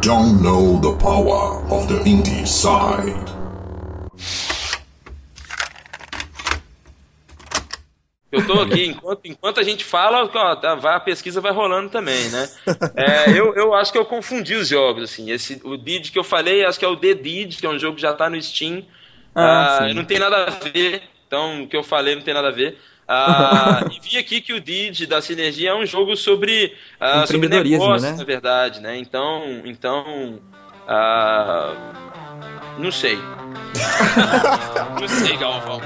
don't know the power of the indie side. Eu tô aqui, enquanto, enquanto a gente fala, ó, tá, a pesquisa vai rolando também, né? É, eu, eu acho que eu confundi os jogos, assim. Esse, o Did que eu falei, acho que é o The Did, que é um jogo que já tá no Steam. Ah, ah, não tem nada a ver, então o que eu falei não tem nada a ver. Ah, e vi aqui que o Did da Sinergia é um jogo sobre, ah, sobre negócio, né? na verdade, né? Então, então ah, não sei. não sei, Galvão.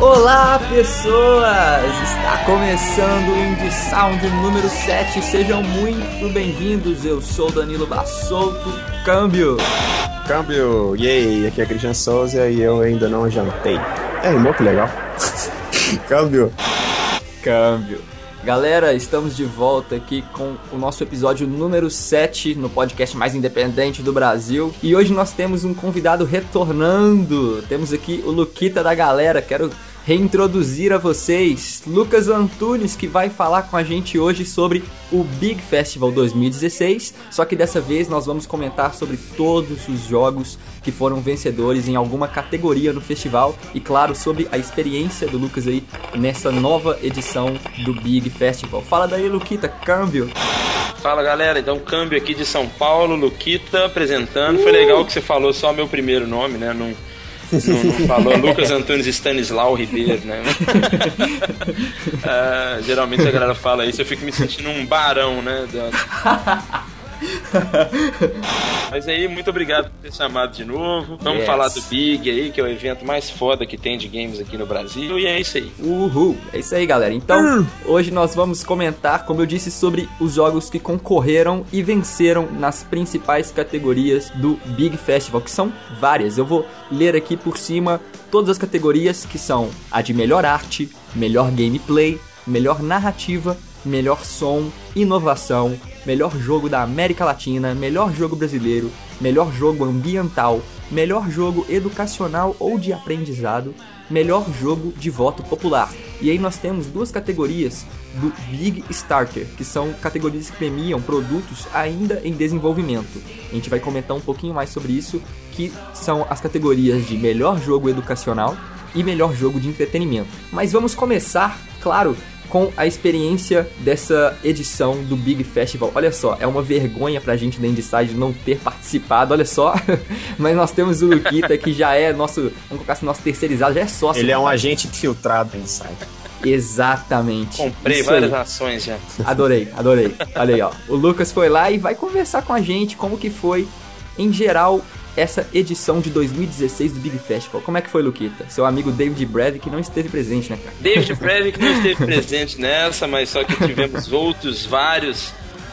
Olá, pessoas! Está começando o Indie Sound número 7. Sejam muito bem-vindos. Eu sou Danilo Bassolto. Câmbio! Câmbio! E aí, aqui é Christian Souza e eu ainda não jantei. É, irmão, que legal. Câmbio! Câmbio! Galera, estamos de volta aqui com o nosso episódio número 7 no podcast mais independente do Brasil. E hoje nós temos um convidado retornando. Temos aqui o Luquita da galera. Quero reintroduzir a vocês Lucas Antunes, que vai falar com a gente hoje sobre o Big Festival 2016. Só que dessa vez nós vamos comentar sobre todos os jogos que foram vencedores em alguma categoria no festival e, claro, sobre a experiência do Lucas aí nessa nova edição do Big Festival. Fala daí, Luquita, câmbio. Fala galera, então câmbio aqui de São Paulo, Luquita apresentando. Uh! Foi legal que você falou só meu primeiro nome, né? Não não, não falou Lucas Antunes Stanislau Ribeiro, né? uh, geralmente a galera fala isso, eu fico me sentindo um barão, né? Mas aí, muito obrigado por ter chamado de novo. Vamos yes. falar do Big aí, que é o evento mais foda que tem de games aqui no Brasil. E é isso aí. Uhul. É isso aí, galera. Então, hoje nós vamos comentar, como eu disse, sobre os jogos que concorreram e venceram nas principais categorias do Big Festival, que são várias. Eu vou ler aqui por cima todas as categorias que são a de melhor arte, melhor gameplay, melhor narrativa, melhor som, inovação, melhor jogo da América Latina, melhor jogo brasileiro, melhor jogo ambiental, melhor jogo educacional ou de aprendizado, melhor jogo de voto popular. E aí nós temos duas categorias do Big Starter, que são categorias que premiam produtos ainda em desenvolvimento. A gente vai comentar um pouquinho mais sobre isso, que são as categorias de melhor jogo educacional e melhor jogo de entretenimento. Mas vamos começar, claro, com a experiência dessa edição do Big Festival. Olha só, é uma vergonha pra gente da Indeside não ter participado, olha só. Mas nós temos o Luquita que já é nosso, vamos colocar assim, nosso terceirizado, já é sócio. Ele é um agente infiltrado da Inside. Exatamente. Comprei Isso várias aí. ações já. Adorei, adorei. Olha aí, ó. O Lucas foi lá e vai conversar com a gente como que foi, em geral, essa edição de 2016 do Big Festival. Como é que foi, Luquita? Seu amigo David Brevik não esteve presente, né, cara? David Brevik não esteve presente nessa, mas só que tivemos outros vários.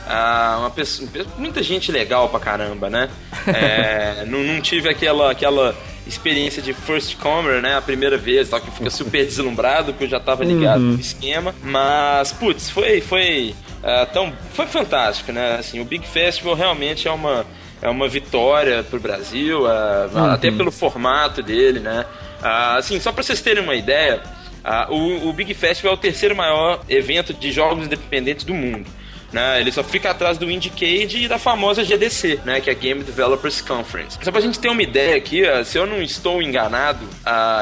Ah, uma pessoa, muita gente legal pra caramba, né? É, não, não tive aquela, aquela experiência de first comer, né? A primeira vez, tal, que fica super deslumbrado, porque eu já tava ligado uhum. no esquema. Mas, putz, foi, foi, uh, tão, foi fantástico, né? Assim, o Big Festival realmente é uma é uma vitória pro Brasil, uh, uhum. até pelo formato dele, né? Uh, assim, só para vocês terem uma ideia, uh, o, o, Big Festival é o terceiro maior evento de jogos independentes do mundo. Né? Ele só fica atrás do Indiecade e da famosa GDC, né? que é a Game Developers Conference. Só pra gente ter uma ideia aqui, se eu não estou enganado,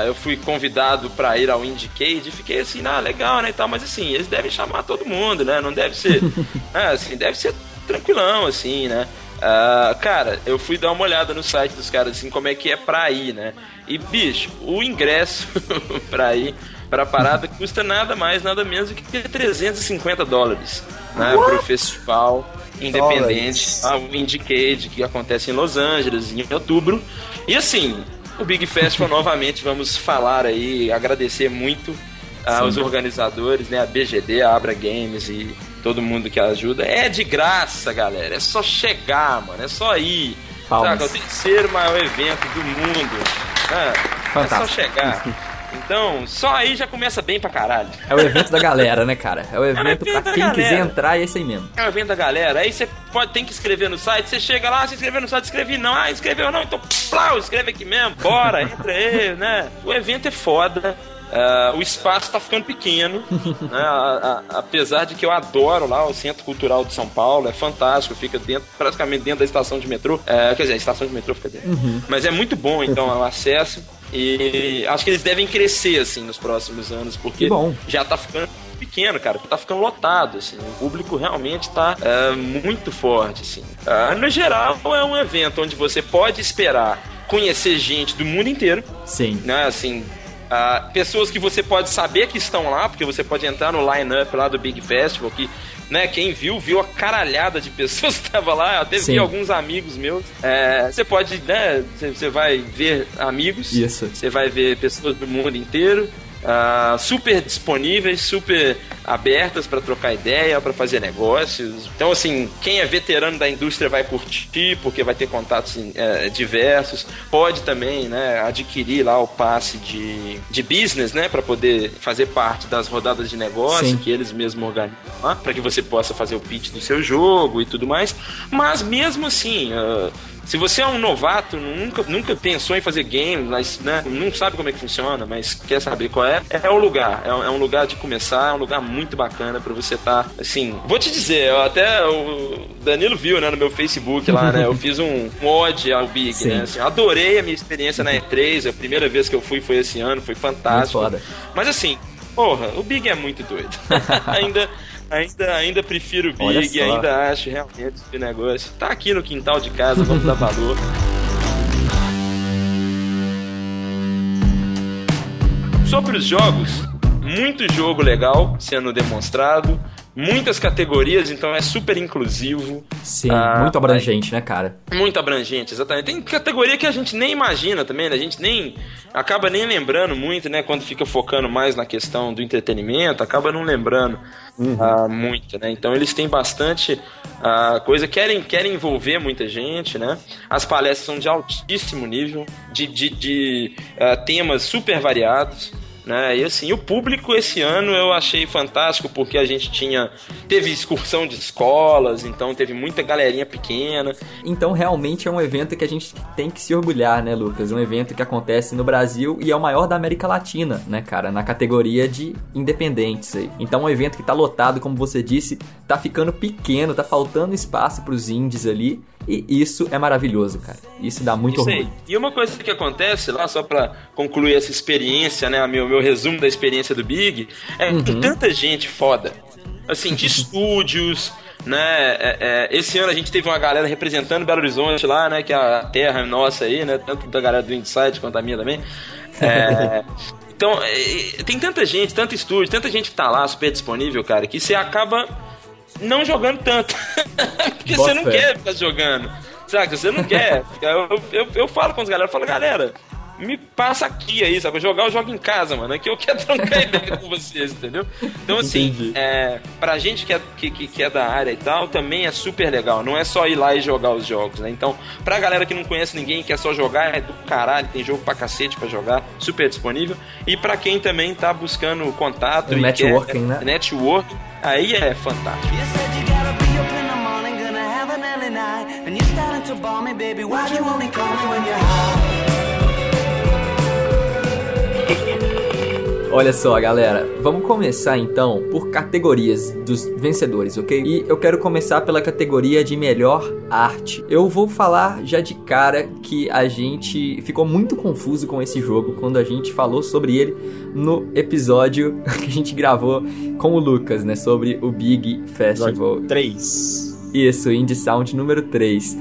eu fui convidado para ir ao Indiecade e fiquei assim, ah, legal, né, e tal, mas assim, eles devem chamar todo mundo, né? Não deve ser, é, assim, deve ser tranquilão, assim, né? Uh, cara, eu fui dar uma olhada no site dos caras, assim, como é que é pra ir, né? E, bicho, o ingresso pra ir pra parada custa nada mais, nada menos do que 350 dólares, né? What? Pro festival independente, ah, o Indicade, que acontece em Los Angeles em outubro. E assim, o Big Festival novamente vamos falar aí, agradecer muito aos organizadores, né? A BGD, a Abra Games e todo mundo que ajuda. É de graça, galera. É só chegar, mano. É só ir. Saca? É o terceiro maior evento do mundo. É, é só chegar. Então, só aí já começa bem pra caralho. É o evento da galera, né, cara? É o evento, evento pra quem galera. quiser entrar, é esse aí mesmo. É o evento da galera. Aí você pode, tem que escrever no site, você chega lá, se inscreveu no site, escrevi não. Ah, escreveu não, então plau, escreve aqui mesmo, bora, entra aí, né? O evento é foda. Ah, o espaço tá ficando pequeno, né? A- a- apesar de que eu adoro lá o Centro Cultural de São Paulo, é fantástico, fica dentro, praticamente dentro da estação de metrô. É, quer dizer, a estação de metrô fica dentro. Mas é muito bom, então, o acesso. E acho que eles devem crescer, assim, nos próximos anos, porque já tá ficando pequeno, cara. Tá ficando lotado, assim. O público realmente tá é, muito forte, assim. Ah, no geral, é um evento onde você pode esperar conhecer gente do mundo inteiro, Sim. né? Assim, ah, pessoas que você pode saber que estão lá, porque você pode entrar no line-up lá do Big Festival, que, né, quem viu, viu a caralhada de pessoas que tava lá, eu até Sim. vi alguns amigos meus. É, você pode, né, você você vai ver amigos, Isso. você vai ver pessoas do mundo inteiro. Ah, super disponíveis, super abertas para trocar ideia, para fazer negócios. Então, assim, quem é veterano da indústria vai curtir, porque vai ter contatos eh, diversos. Pode também, né, adquirir lá o passe de, de business, né, para poder fazer parte das rodadas de negócio Sim. que eles mesmos organizam lá, para que você possa fazer o pitch do seu jogo e tudo mais. Mas mesmo assim, ah, se você é um novato, nunca, nunca pensou em fazer games, mas né, não sabe como é que funciona, mas quer saber qual é, é o lugar. É, um- é um lugar de começar, é um lugar muito bacana pra você estar, assim... Vou te dizer, eu até o Danilo viu, né, no meu Facebook lá, né, eu fiz um, ode ao Big, Sim. né, assim, adorei a minha experiência na E3, a primeira vez que eu fui foi esse ano, foi fantástico. Mas assim, porra, o Big é muito doido. ainda, ainda, ainda prefiro o Big, ainda acho realmente esse negócio. Tá aqui no quintal de casa, vamos dar valor. Sobre os jogos, muito jogo legal sendo demonstrado, muitas categorias, então é super inclusivo. Sim, Ah, muito abrangente, né, cara? Muito abrangente, exatamente. Tem categoria que a gente nem imagina também, né? A gente nem. acaba nem lembrando muito, né? Quando fica focando mais na questão do entretenimento, acaba não lembrando ah, muito, né? Então eles têm bastante ah, coisa, querem, querem envolver muita gente, né? As palestras são de altíssimo nível, de, de, de, ah, temas super variados. Né? E assim, o público esse ano eu achei fantástico porque a gente tinha. Teve excursão de escolas, então teve muita galerinha pequena. Então, realmente é um evento que a gente tem que se orgulhar, né, Lucas? Um evento que acontece no Brasil e é o maior da América Latina, né, cara? Na categoria de independentes aí. Então, é um evento que tá lotado, como você disse, tá ficando pequeno, tá faltando espaço pros indies ali. E isso é maravilhoso, cara. Isso dá muito Isso aí. orgulho. E uma coisa que acontece lá, só pra concluir essa experiência, né? Meu, meu resumo da experiência do Big, é que tem tanta gente foda. Assim, de estúdios, né? É, é, esse ano a gente teve uma galera representando Belo Horizonte lá, né? Que é a terra nossa aí, né? Tanto da galera do Insight quanto a minha também. É, então, é, tem tanta gente, tanto estúdio, tanta gente que tá lá super disponível, cara, que você acaba não jogando tanto. Porque você não fé. quer ficar jogando. Saca? Você não quer. Eu, eu, eu falo com os galera, eu falo, galera, me passa aqui aí, sabe? Jogar eu jogo em casa, mano. Aqui eu quero trocar ideia com vocês, entendeu? Então, assim, Entendi. é, pra gente que é, que, que, que é da área e tal, também é super legal. Não é só ir lá e jogar os jogos, né? Então, pra galera que não conhece ninguém, quer só jogar, é do caralho, tem jogo pra cacete pra jogar, super disponível. E pra quem também tá buscando contato O e networking, quer, né? Network, aí é fantástico. Olha só, galera, vamos começar então por categorias dos vencedores, ok? E eu quero começar pela categoria de melhor arte. Eu vou falar já de cara que a gente ficou muito confuso com esse jogo quando a gente falou sobre ele no episódio que a gente gravou com o Lucas, né? Sobre o Big Festival. 3. Isso, Indie Sound número 3.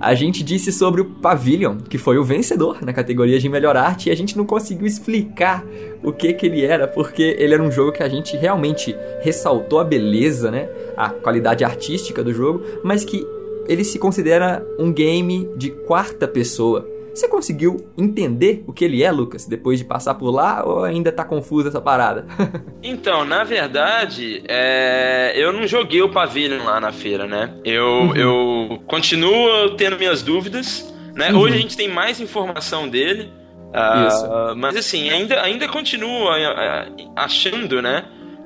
A gente disse sobre o Pavilion, que foi o vencedor na categoria de melhor arte, e a gente não conseguiu explicar o que que ele era, porque ele era um jogo que a gente realmente ressaltou a beleza, né, a qualidade artística do jogo, mas que ele se considera um game de quarta pessoa. Você conseguiu entender o que ele é, Lucas, depois de passar por lá, ou ainda tá confusa essa parada? Então, na verdade, é, eu não joguei o Pavilion lá na feira, né? Eu, eu continuo tendo minhas dúvidas, né? Hoje a gente tem mais informação dele, Ah, Isso. mas assim, ainda, ainda continuo ah, achando, né?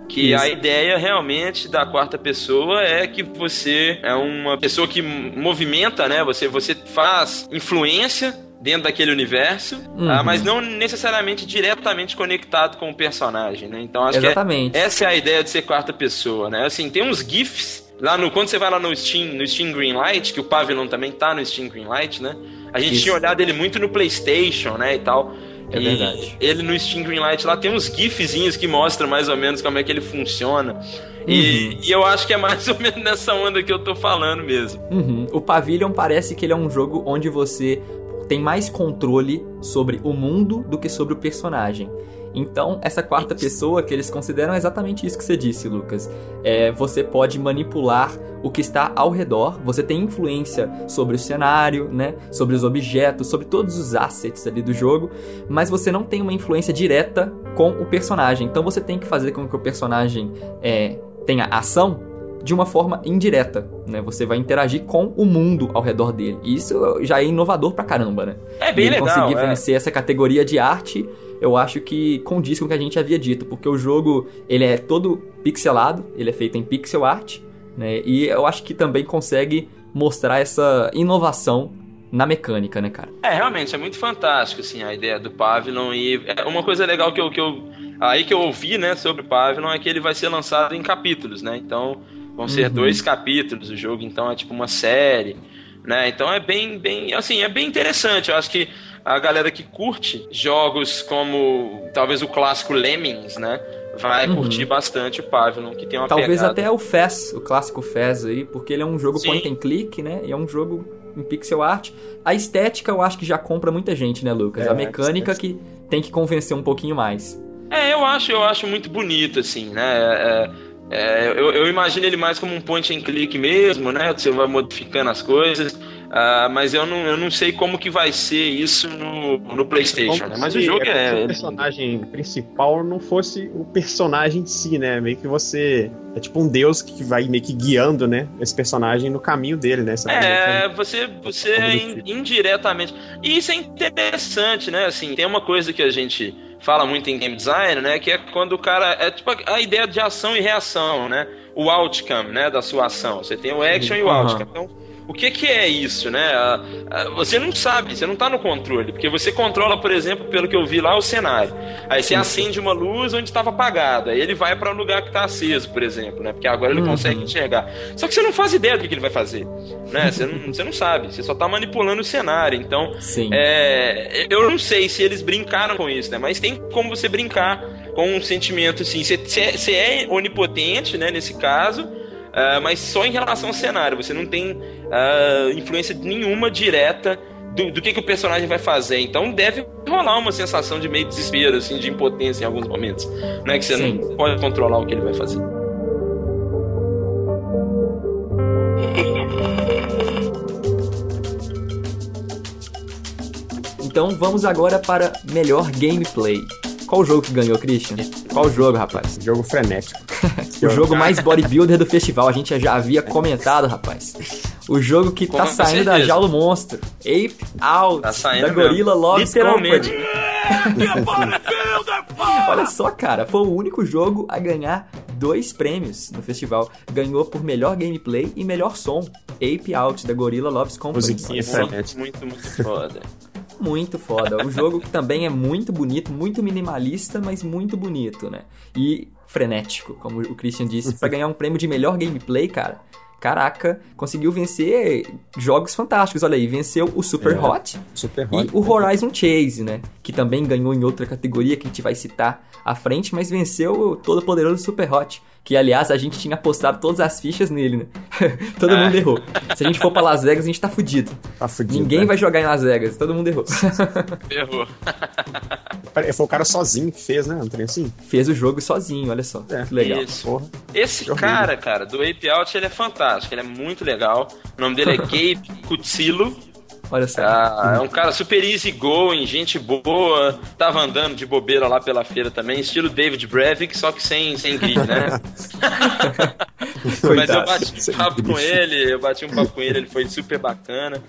Que Isso. a ideia realmente da quarta pessoa é que você é uma pessoa que movimenta, né? Você, você faz influência dentro daquele universo, Uhum. ah, mas não necessariamente diretamente conectado com o personagem, né? Então acho Exatamente. que é- essa é a ideia de ser quarta pessoa, né? Assim, tem uns GIFs lá no quando você vai lá no Steam, no Steam Greenlight, que o Pavilion também tá no Steam Greenlight, né? A gente Isso. tinha olhado ele muito no PlayStation, né, e tal. É E verdade. Ele no Steam Greenlight lá tem uns gifzinhos que mostram mais ou menos como é que ele funciona. Uhum. E, e eu acho que é mais ou menos nessa onda que eu tô falando mesmo. Uhum. O Pavilion parece que ele é um jogo onde você tem mais controle sobre o mundo do que sobre o personagem. Então, essa quarta pessoa que eles consideram é exatamente isso que você disse, Lucas. É, você pode manipular o que está ao redor, você tem influência sobre o cenário, né? Sobre os objetos, sobre todos os assets ali do jogo, mas você não tem uma influência direta com o personagem. Então você tem que fazer com que o personagem é, tenha ação de uma forma indireta, né? Você vai interagir com o mundo ao redor dele. E isso já é inovador pra caramba, né? É bem e ele legal. conseguir é. vencer essa categoria de arte, eu acho que condiz com o que a gente havia dito, porque o jogo, ele é todo pixelado, ele é feito em pixel art, né? E eu acho que também consegue mostrar essa inovação na mecânica, né, cara? É, realmente, é muito fantástico, assim, a ideia do Pavilion. E é uma coisa legal que eu, que eu. Aí que eu ouvi, né, sobre o Pavilion é que ele vai ser lançado em capítulos, né? Então, vão ser Uhum. dois capítulos o jogo, então é tipo uma série, né? Então é bem, bem. Assim, é bem interessante. Eu acho que a galera que curte jogos como talvez o clássico Lemmings, né? Vai Uhum. curtir bastante o Pavilion, que tem uma Talvez pegada. até o Fez, o clássico Fez aí, porque ele é um jogo Sim. point and click, né? E é um jogo em pixel art. A estética eu acho que já compra muita gente, né, Lucas? É, a mecânica a que tem que convencer um pouquinho mais. É, eu acho, eu acho muito bonito, assim, né? É, é, eu, eu imagino ele mais como um point and click mesmo, né? Você vai modificando as coisas. Ah, mas eu não, eu não sei como que vai ser isso no, no PlayStation, né? Mas o jogo se é. o personagem principal não fosse o personagem em si, né? Meio que você. É tipo um deus que vai meio que guiando, né? Esse personagem no caminho dele, né? Você meio É, você, você Algo do in- tipo. indiretamente. E isso é interessante, né? Assim, tem uma coisa que a gente fala muito em game design, né? Que é quando o cara. É tipo a, ideia de ação e reação, né? O outcome, né? Da sua ação. Você tem o action e o outcome. Então, o que, que é isso, né? Você não sabe, você não tá no controle, porque você controla, por exemplo, pelo que eu vi lá, o cenário. Aí você acende uma luz onde estava apagada, aí ele vai para um lugar que está aceso, por exemplo, né? Porque agora ele Uhum. consegue enxergar. Só que você não faz ideia do que ele vai fazer, né? Você não, você não sabe, você só tá manipulando o cenário. Então, Sim. é, eu não sei se eles brincaram com isso, né? Mas tem como você brincar com um sentimento assim. Você, é- você é onipotente, né? Nesse caso, ah, mas só em relação ao cenário. Você não tem ah, influência nenhuma direta do, do que, que o personagem vai fazer. Então deve rolar uma sensação de meio desespero, assim, de impotência em alguns momentos. Não é que você Sim. não pode controlar o que ele vai fazer. Então vamos agora para melhor gameplay. Qual o jogo que ganhou, Christian? Qual o jogo, rapaz? Jogo frenético. O jogo mais bodybuilder do festival. A gente já havia comentado, rapaz. O jogo que tá Com saindo da jaula monstro. Ape Out, Tá saindo da Gorilla. Loves Literalmente. Company. Olha só, cara, foi o único jogo a ganhar dois prêmios no festival. Ganhou por melhor gameplay e melhor som. Ape Out, da Gorilla Loves Company. Musiquinha frenética. Muito, muito foda. Muito foda. O jogo que também é muito bonito, muito minimalista, mas muito bonito, né? E frenético, como o Christian disse, pra ganhar um prêmio de melhor gameplay, cara. Caraca, conseguiu vencer jogos fantásticos. Olha aí, venceu o Super É. Hot Super e hot. o Horizon Chase, né? Que também ganhou em outra categoria que a gente vai citar à frente, mas venceu o todo poderoso Super Hot. Que, aliás, a gente tinha apostado todas as fichas nele, né? todo Ah. mundo errou. Se a gente for pra Las Vegas, a gente tá fudido. Tá fudido, Ninguém né? vai jogar em Las Vegas, todo mundo errou. Errou. Foi o cara sozinho que fez, né? Um trem assim? Fez o jogo sozinho, olha só. É. Que legal. Isso. Porra. Esse Que cara, cara, do Ape Out, ele é fantástico, ele é muito legal. O nome dele é Gabe Kutsilo. Olha só. Ah, é um cara super easy going, gente boa. Tava andando de bobeira lá pela feira também, estilo David Brevik, só que sem, sem grid, né? Mas eu bati um papo com ele, eu bati um papo com ele, ele foi super bacana.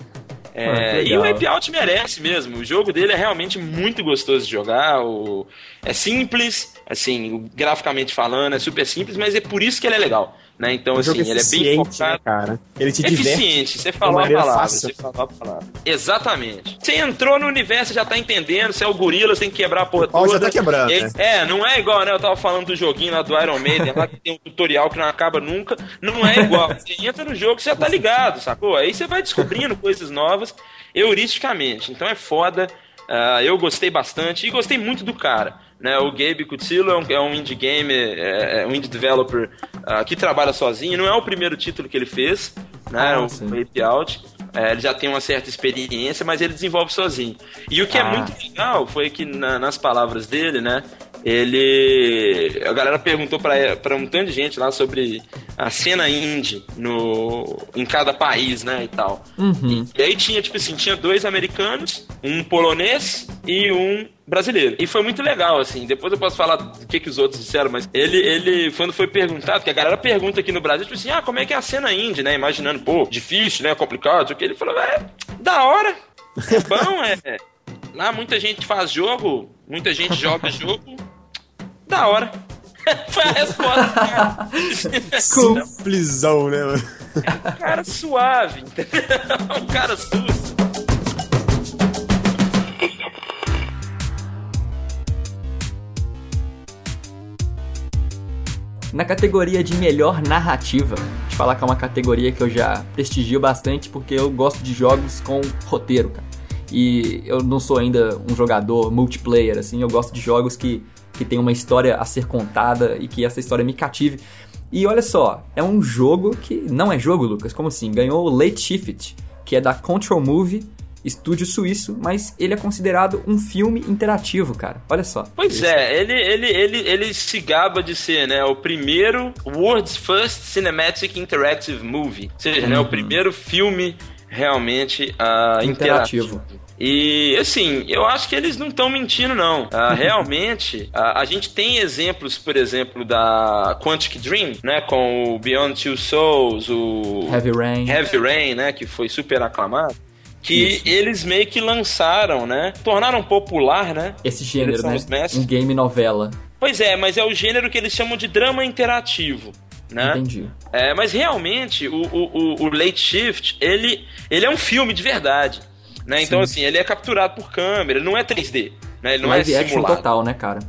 É, Ah, e o. Ape Out merece mesmo. O jogo dele é realmente muito gostoso de jogar. O... É simples, assim, graficamente falando, é super simples, mas é por isso que ele é legal. Né? Então, Um assim, jogo ele é bem eficiente, focado. né, cara? Ele te. Eficiente, você falou a palavra. fácil. Você falou a palavra. Exatamente. Você entrou no universo, já tá entendendo, você é o gorila, você tem que quebrar a porra O pau já toda. tá quebrando, né? É, não é igual, né? Eu tava falando do joguinho lá do Iron Maiden, lá que tem um tutorial que não acaba nunca. Não é igual. Você entra no jogo, você já tá ligado, sacou? Aí você vai descobrindo coisas novas heuristicamente. Então é foda. Ah, eu gostei bastante e gostei muito do cara. Né, o Gabe Cutzillo é um, é um indie game, é, é um indie developer ah, que trabalha sozinho. Não é o primeiro título que ele fez, né, Ah, o sim. Ape Out. É, ele já tem uma certa experiência, mas ele desenvolve sozinho. E o que é Ah. muito legal foi que na- nas palavras dele, né, ele a galera perguntou pra pra um tanto de gente lá sobre a cena indie no em cada país, né, e tal. Uhum. E aí tinha, tipo assim, tinha dois americanos, um polonês e um brasileiro. E foi muito legal, assim. Depois eu posso falar do que, que os outros disseram, mas ele, ele, quando foi perguntado, que a galera pergunta aqui no Brasil, tipo assim, ah, como é que é a cena indie, né? Imaginando, pô, difícil, né? Complicado, o que ele falou, é, da hora. É bom, é. Lá muita gente faz jogo, muita gente joga jogo. Da hora. Foi a resposta, cara. Simplesão, né, mano? Um cara suave, entendeu? Um cara susto. Na categoria de melhor narrativa, te falar que é uma categoria que eu já prestigio bastante porque eu gosto de jogos com roteiro, cara. E eu não sou ainda um jogador multiplayer, assim, eu gosto de jogos que, que tem uma história a ser contada e que essa história me cative. E olha só, é um jogo que não é jogo, Lucas, como assim? Ganhou o Late Shift, que é da Control Movie, estúdio suíço, mas ele é considerado um filme interativo, cara. Olha só. Pois é, ele, ele, ele, ele se gaba de ser, né, o primeiro World's First Cinematic Interactive Movie. Ou seja, né, o primeiro filme realmente ah, interativo. Interativo. E assim, eu acho que eles não estão mentindo, não. Ah, realmente, ah, a gente tem exemplos, por exemplo, da Quantic Dream, né? Com o Beyond Two Souls, o Heavy Rain. Heavy Rain, né? Que foi super aclamado. Que Isso. eles meio que lançaram, né? Tornaram popular, né? Esse gênero, né? Um game novela. Pois é, mas é o gênero que eles chamam de drama interativo. Né? Entendi. É, mas realmente, o, o, o- o Late Shift, ele, ele é um filme de verdade. Né? Então, assim, ele é capturado por câmera, ele não é 3D. Né? Ele não Live é action simulado. total, né, cara?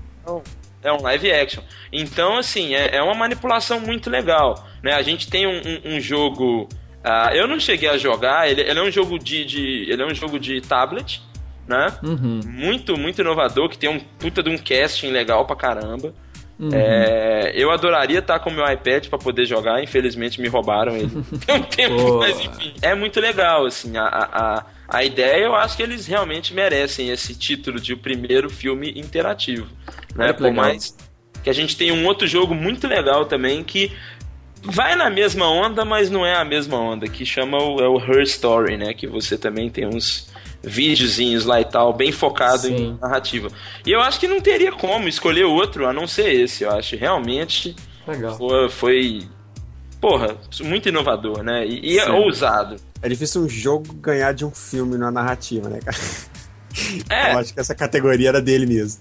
É um live action. Então, assim, é, é uma manipulação muito legal. Né? A gente tem um, um- um jogo. ah, eu não cheguei a jogar, ele, ele é um jogo de, de- Ele é um jogo de tablet, né? Uhum. Muito, muito inovador, que tem um puta de um casting legal pra caramba. Uhum. É, eu adoraria estar com o meu iPad pra poder jogar, infelizmente me roubaram ele tem um tempo, mas enfim. É muito legal, assim, a, a, a, ideia eu acho que eles realmente merecem esse título de o primeiro filme interativo. Né? Por mais que a gente tem um outro jogo muito legal também que vai na mesma onda, mas não é a mesma onda, que chama o, é o Her Story, né? Que você também tem uns videozinhos lá e tal, bem focado Sim. em narrativa. E eu acho que não teria como escolher outro a não ser esse. Eu acho realmente Legal. foi, foi porra, muito inovador, né? E, e é ousado. É difícil um jogo ganhar de um filme na narrativa, né, cara? É, Eu acho que essa categoria era dele mesmo.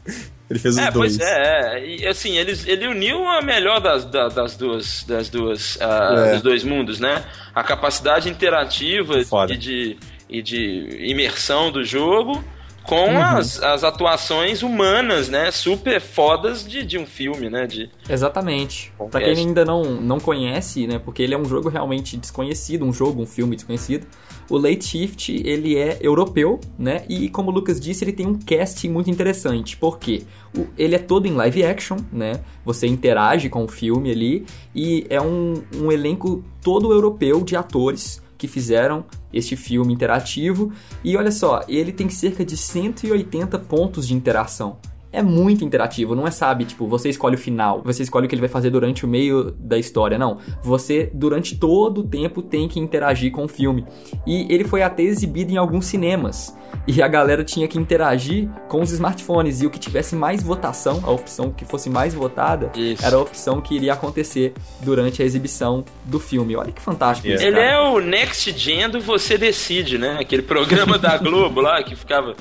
Ele fez os É, dois. pois é, é. E assim, eles, ele uniu a melhor das, da- das duas, das duas, ah, É. dos dois mundos, né? A capacidade interativa Foda. e de, e de imersão do jogo com Uhum. as, as atuações humanas, né? Super fodas de, de um filme, né? De, Exatamente. Pra Acontece. quem ainda não, não conhece, né, porque ele é um jogo realmente desconhecido, um jogo, um filme desconhecido, o Late Shift, ele é europeu, né, e como o Lucas disse, ele tem um casting muito interessante, porque o- ele é todo em live action, né, você interage com o filme ali, e é um, um elenco todo europeu de atores que fizeram este filme interativo, e olha só, ele tem cerca de 180 pontos de interação. É muito interativo, não é, sabe, tipo, você escolhe o final, você escolhe o que ele vai fazer durante o meio da história, não. Você, durante todo o tempo, tem que interagir com o filme. E ele foi até exibido em alguns cinemas. E a galera tinha que interagir com os smartphones. E o que tivesse mais votação, a opção que fosse mais votada, Isso. era a opção que iria acontecer durante a exibição do filme. Olha que fantástico isso, Ele cara. é o Next Gen do Você Decide, né? Aquele programa da Globo lá que ficava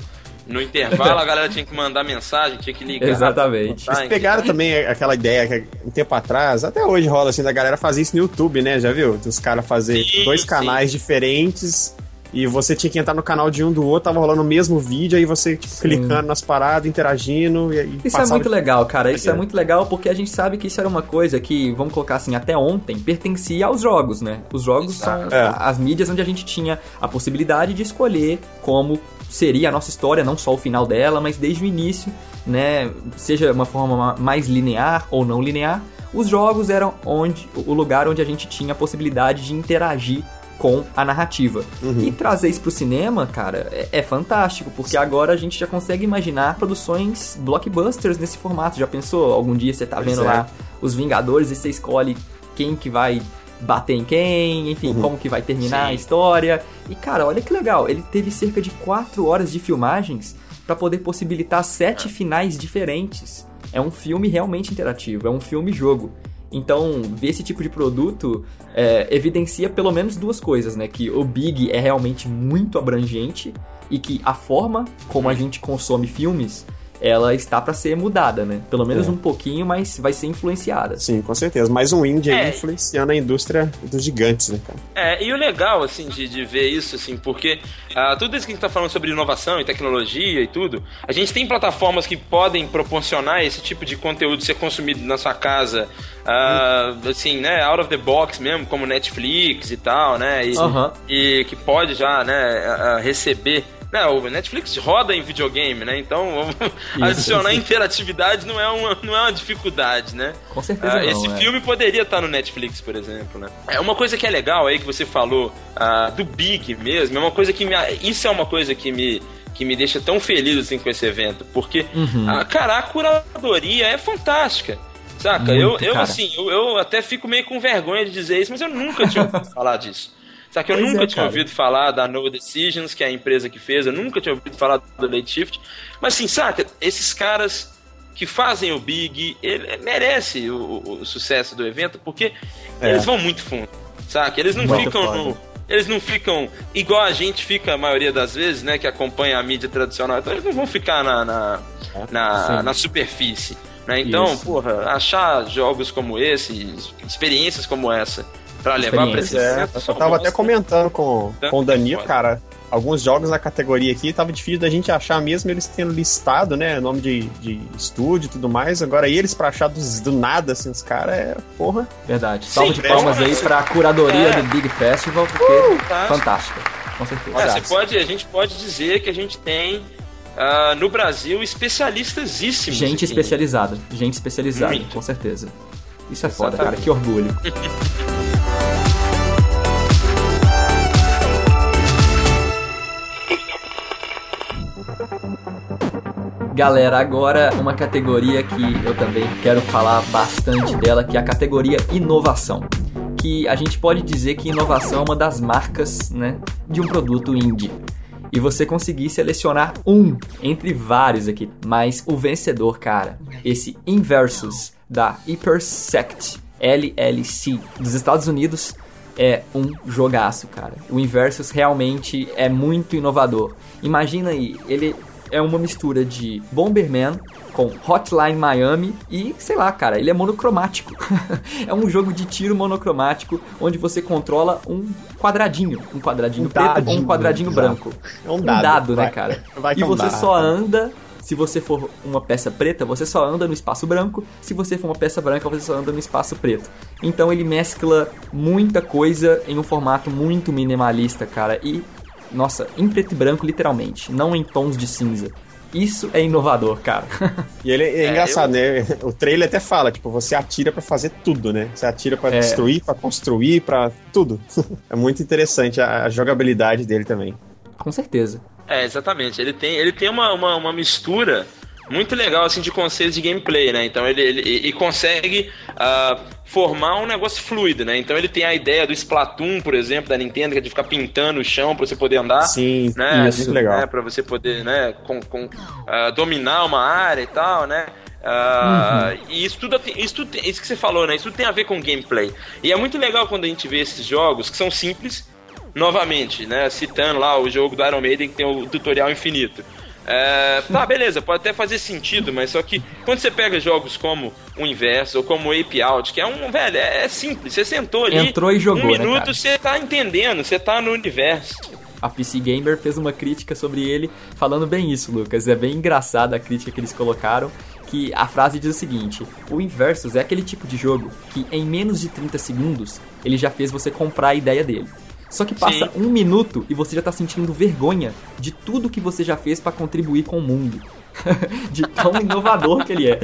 no intervalo, a galera tinha que mandar mensagem, tinha que ligar. Exatamente. Eles pegaram também aquela ideia que um tempo atrás, até hoje rola assim, da galera fazer isso no YouTube, né? Já viu? Os caras fazer Sim, dois sim. canais diferentes e você tinha que entrar no canal de um do outro, tava rolando o mesmo vídeo, aí você tipo, clicando nas paradas, interagindo e, e Isso é muito de- legal, cara. Isso é É. muito legal porque a gente sabe que isso era uma coisa que, vamos colocar assim, até ontem, pertencia aos jogos, né? Os jogos são É. as mídias onde a gente tinha a possibilidade de escolher como seria a nossa história, não só o final dela, mas desde o início, né? Seja uma forma ma- mais linear ou não linear. Os jogos eram onde o lugar onde a gente tinha a possibilidade de interagir com a narrativa. E trazer isso pro cinema, cara, é, é fantástico, porque agora a gente já consegue imaginar produções blockbusters nesse formato. Já pensou? Algum dia você tá Pois vendo é. lá os Vingadores e você escolhe quem que vai bater em quem, enfim, como que vai terminar Sim. a história. E cara, olha que legal, ele teve cerca de 4 horas de filmagens para poder possibilitar sete finais diferentes. É um filme realmente interativo, é um filme jogo. Então, ver esse tipo de produto é, evidencia pelo menos duas coisas, né? Que o Big é realmente muito abrangente e que a forma como a gente consome filmes, ela está para ser mudada, né? Pelo menos É. um pouquinho, mas vai ser influenciada. Sim, com certeza. Mais um indie aí É. influenciando a indústria dos gigantes, né, cara? É, e o legal, assim, de, de ver isso, assim, porque ah, tudo isso que a gente tá falando sobre inovação e tecnologia e tudo, a gente tem plataformas que podem proporcionar esse tipo de conteúdo ser consumido na sua casa, ah, assim, né, out of the box mesmo, como Netflix e tal, né, e, Aham. e que pode já, né, receber... Né, o Netflix roda em videogame, né? Então, adicionar interatividade não é uma, não é uma dificuldade, né? Com certeza Ah, não, esse é. filme poderia estar no Netflix, por exemplo, né? É uma coisa que é legal aí que você falou ah, do Big mesmo, é uma coisa que me, isso é uma coisa que me que me deixa tão feliz assim com esse evento, porque Uhum. a, cara, a curadoria é fantástica. Saca? Muito, eu, eu cara. assim, eu, eu até fico meio com vergonha de dizer isso, mas eu nunca tinha ouvido falar disso. Saca? Eu Pois nunca é, tinha cara. ouvido falar da No Decisions, que é a empresa que fez, eu nunca tinha ouvido falar do Late Shift. Mas assim, saca? Esses caras que fazem o Big, ele merece o, o- sucesso do evento, porque É. eles vão muito fundo, saca? Eles não Muito ficam foda. no, eles não ficam igual a gente fica a maioria das vezes, né? Que acompanha a mídia tradicional. Então eles não vão ficar na, na, na, Sim. na superfície. Né? Então, Isso. porra, achar jogos como esse, experiências como essa, pra levar pra esse É, eu tava até comentando com, com o Danilo, foda. cara. Alguns jogos na categoria aqui tava difícil da gente achar mesmo eles tendo listado, né? Nome de, de estúdio e tudo mais. Agora eles pra achar dos- do, nada, assim, os caras é. Porra. Verdade. Salva de palmas é. aí pra curadoria É. do Big Festival, porque fantástico. fantástica. Com certeza. Olha, você pode, a gente pode dizer que a gente tem ah, no Brasil especialistasíssimos. Gente aqui. especializada. Gente especializada, Muito. com certeza. Isso é foda, Exatamente. cara. Que orgulho. Galera, agora uma categoria que eu também quero falar bastante dela, que é a categoria inovação. Que a gente pode dizer que inovação é uma das marcas, né, de um produto indie. E você conseguir selecionar um entre vários aqui, mas o vencedor, cara, esse Inversus da Hypersect LLC dos Estados Unidos é um jogaço, cara. O Inversus realmente é muito inovador. Imagina aí, ele é uma mistura de Bomberman com Hotline Miami e, sei lá, cara, ele é monocromático. é um jogo de tiro monocromático onde você controla um quadradinho, um quadradinho Um preto ou um dadinho, quadradinho branco. É um dado, né, vai. cara? Vai que e é um você dado. só anda se você for uma peça preta, você só anda no espaço branco. Se você for uma peça branca, você só anda no espaço preto. Então ele mescla muita coisa em um formato muito minimalista, cara. E, nossa, em preto e branco, literalmente. Não em tons de cinza. Isso é inovador, cara. E ele é, É, engraçado, né? O trailer até fala, tipo, você atira pra fazer tudo, né? Você atira pra É. destruir, pra construir, pra tudo. é muito interessante a, a jogabilidade dele também. Com certeza. É, exatamente. Ele tem, ele tem uma, uma, uma mistura muito legal assim de conceitos de gameplay, né? Então ele, ele e consegue uh, formar um negócio fluido, né? Então ele tem a ideia do Splatoon, por exemplo, da Nintendo, que é de ficar pintando o chão para você poder andar. Sim, né? isso, muito legal. Né? Para você poder, né, com, com uh, dominar uma área e tal, né? Uh, uhum. E isso tudo, isso tudo, isso que você falou, né? Isso tudo tem a ver com gameplay. E é muito legal quando a gente vê esses jogos que são simples, novamente, né? Citando lá o jogo do Iron Maiden que tem o tutorial infinito. É, tá, beleza, pode até fazer sentido, mas só que quando você pega jogos como o Inverso ou como o Ape Out, que é um, velho, é, é simples, você sentou ali, Entrou e jogou, um né, minuto cara? você tá entendendo, você tá no universo. A PC Gamer fez uma crítica sobre ele, falando bem isso, Lucas. É bem engraçada a crítica que eles colocaram. Que a frase diz o seguinte: O Inversus é aquele tipo de jogo que em menos de 30 segundos ele já fez você comprar a ideia dele. Só que passa Sim. um minuto e você já tá sentindo vergonha de tudo que você já fez para contribuir com o mundo. de tão inovador que ele é.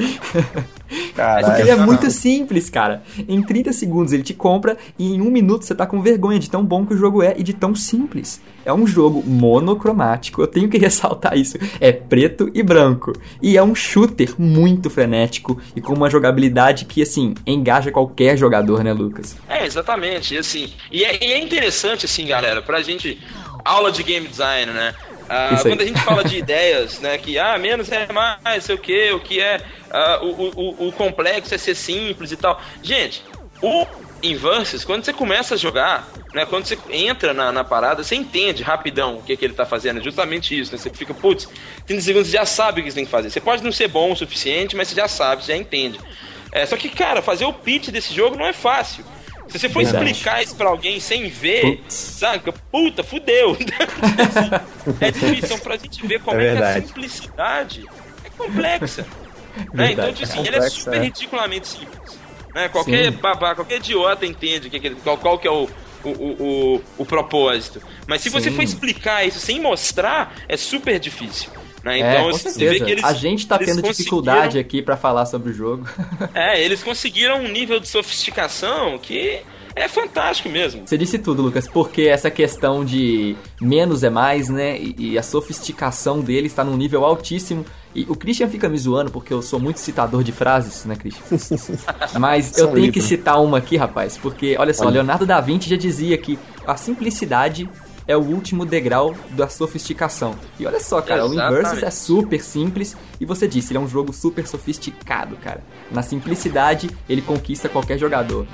Caralho. Porque ele é muito simples, cara. Em 30 segundos ele te compra e em um minuto você tá com vergonha de tão bom que o jogo é e de tão simples. É um jogo monocromático, eu tenho que ressaltar isso. É preto e branco. E é um shooter muito frenético e com uma jogabilidade que, assim, engaja qualquer jogador, né, Lucas? É, exatamente. E, assim, e é, e é interessante, assim, galera, pra gente. Aula de game design, né? Ah, quando a gente fala de ideias, né, que ah, menos é mais, sei o que, o que é ah, o, o, o complexo é ser simples e tal. Gente, o Inversus, quando você começa a jogar, né, quando você entra na, na parada, você entende rapidão o que, que ele tá fazendo, é justamente isso, né? Você fica, putz, 30 segundos você já sabe o que você tem que fazer. Você pode não ser bom o suficiente, mas você já sabe, você já entende. É, só que, cara, fazer o pitch desse jogo não é fácil. Se você for Verdade. explicar isso pra alguém sem ver, Putz. saca? Puta, fudeu. é difícil. Então, pra gente ver como É é, que a simplicidade é complexa. né? Então, tipo assim, ele é super é. ridiculamente simples. Né? Qualquer Sim. babá, qualquer idiota entende que, que- qual, qual que é o, o, o, o, o propósito. Mas se você Sim. for explicar isso sem mostrar, é super difícil. Né? é, Então, com você certeza. vê que eles, a gente tá tendo dificuldade aqui pra falar sobre o jogo. É, eles conseguiram um nível de sofisticação que é fantástico mesmo. Você disse tudo, Lucas, porque essa questão de menos é mais, né? E, a sofisticação dele está num nível altíssimo. E o Christian fica me zoando porque eu sou muito citador de frases, né, Christian? Mas eu tenho que citar uma aqui, rapaz, porque olha só, Olha. Leonardo da Vinci já dizia que a simplicidade é o último degrau da sofisticação. E olha só, cara, o Exatamente. Inversus é super simples e você disse, ele é um jogo super sofisticado, cara. Na simplicidade, ele conquista qualquer jogador.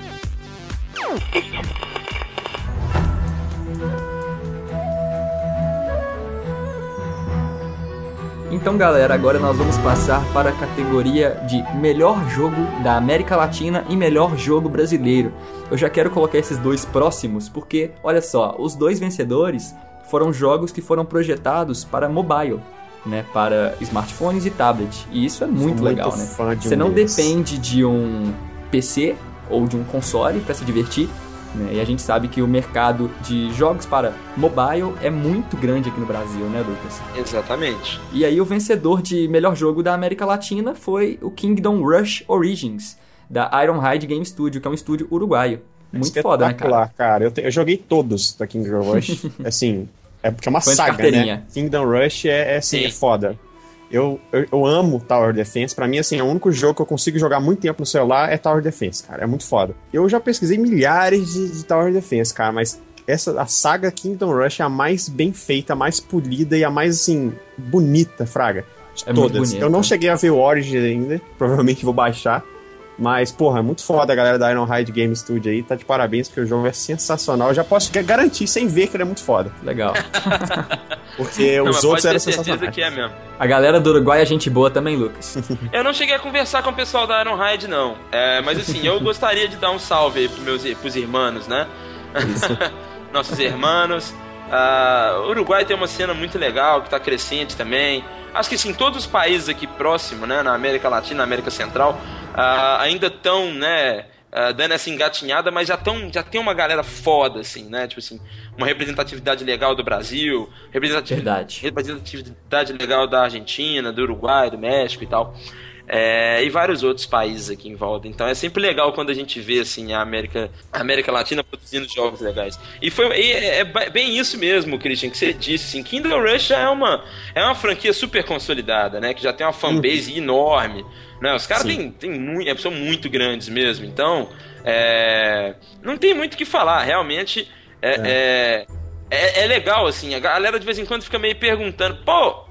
Então, galera, agora nós vamos passar para a categoria de melhor jogo da América Latina e melhor jogo brasileiro. Eu já quero colocar esses dois próximos porque, olha só, os dois vencedores foram jogos que foram projetados para mobile, né, para smartphones e tablet. E isso é muito, muito legal, né? Você um não deles. depende de um PC ou de um console para se divertir. Né? E a gente sabe que o mercado de jogos para mobile é muito grande aqui no Brasil, né, Lucas? Exatamente. E aí o vencedor de melhor jogo da América Latina foi o Kingdom Rush Origins, da Ironhide Game Studio, que é um estúdio uruguaio. Muito foda, né, cara? Espetacular, cara. Eu, te- eu joguei todos da Kingdom Rush. assim, é porque é uma Foi saga, né? Kingdom Rush é, é, assim, Sim. é foda. Eu, eu, eu amo Tower Defense. Pra mim, assim, é o único jogo que eu consigo jogar muito tempo no celular é Tower Defense, cara. É muito foda. Eu já pesquisei milhares de, de Tower Defense, cara, mas essa a saga Kingdom Rush é a mais bem feita, a mais polida e a mais, assim, bonita, fraga. De É todas. Eu não cheguei a ver o Origin ainda. Provavelmente vou baixar. Mas, porra, é muito foda a galera da Ironhide Game Studio aí. Tá de parabéns, porque o jogo é sensacional. Eu já posso garantir sem ver que ele é muito foda. Legal. Porque Não, os outros eram sensacionais. que é mesmo. A galera do Uruguai é gente boa também, Lucas. Eu não cheguei a conversar com o pessoal da Ironhide, não. É, mas assim, eu gostaria de dar um salve aí pros meus pros irmãos, né? Nossos irmãos. Ah, o Uruguai tem uma cena muito legal, que tá crescente também. Acho que assim, todos os países aqui próximos, né, na América Latina, na América Central, ah, ainda estão, né, ah, dando essa engatinhada, mas já, tão, já tem uma galera foda, assim, né? Tipo assim, uma representatividade legal do Brasil, representatividade representatividade legal da Argentina, do Uruguai, do México e tal. É, e vários outros países aqui em volta. Então é sempre legal quando a gente vê assim a América, a América Latina produzindo jogos legais. E foi e é, é bem isso mesmo, Christian, que você disse. Assim, Kingdom Rush é uma é uma franquia super consolidada, né? Que já tem uma fanbase uhum. enorme. Né? Os caras têm, têm muito, é, são muito grandes mesmo. Então é, não tem muito o que falar. Realmente é, é. é, é legal assim. A galera de vez em quando fica meio perguntando, pô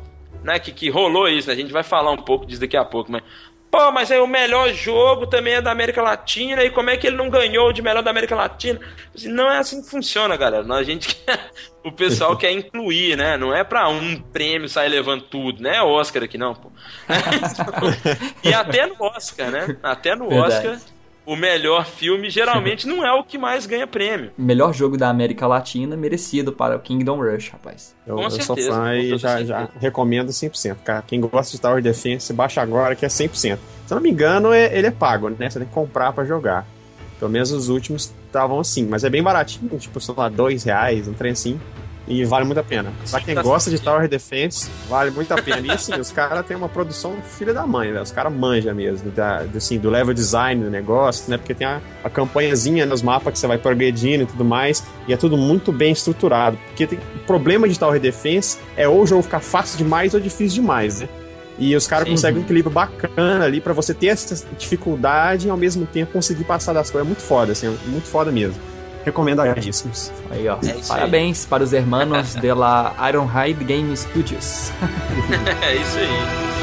né, que, que rolou isso, né? A gente vai falar um pouco disso daqui a pouco, mas. Pô, mas aí o melhor jogo também é da América Latina, e como é que ele não ganhou de melhor da América Latina? Assim, não é assim que funciona, galera. A gente quer, o pessoal quer incluir, né? Não é pra um prêmio sair levando tudo, né? Oscar aqui não, pô. e até no Oscar, né? Até no Verdade. Oscar o melhor filme geralmente não é o que mais ganha prêmio. Melhor jogo da América Latina, merecido para o Kingdom Rush, rapaz. Eu, com eu certeza, sou fã e já, já recomendo 100%, cara. Quem gosta de Tower Defense, baixa agora que é 100%. Se eu não me engano, é, ele é pago, né? Você tem que comprar para jogar. Pelo menos os últimos estavam assim, mas é bem baratinho, tipo, sei lá, dois reais, um trem assim. E vale muito a pena. Pra quem gosta de Tower Defense, vale muito a pena. E assim, os caras têm uma produção filha da mãe, né? Os caras manjam mesmo, da, assim, do level design do negócio, né? Porque tem a, a campanhazinha nos mapas que você vai progredindo e tudo mais. E é tudo muito bem estruturado. Porque tem, o problema de Tower Defense é ou o jogo ficar fácil demais ou difícil demais, né? E os caras conseguem um equilíbrio bacana ali para você ter essa dificuldade e ao mesmo tempo conseguir passar das coisas. É muito foda, assim, é muito foda mesmo recomendadíssimos. Aí, ó. É Parabéns aí. para os hermanos de la Ironhide Game Studios. é isso aí.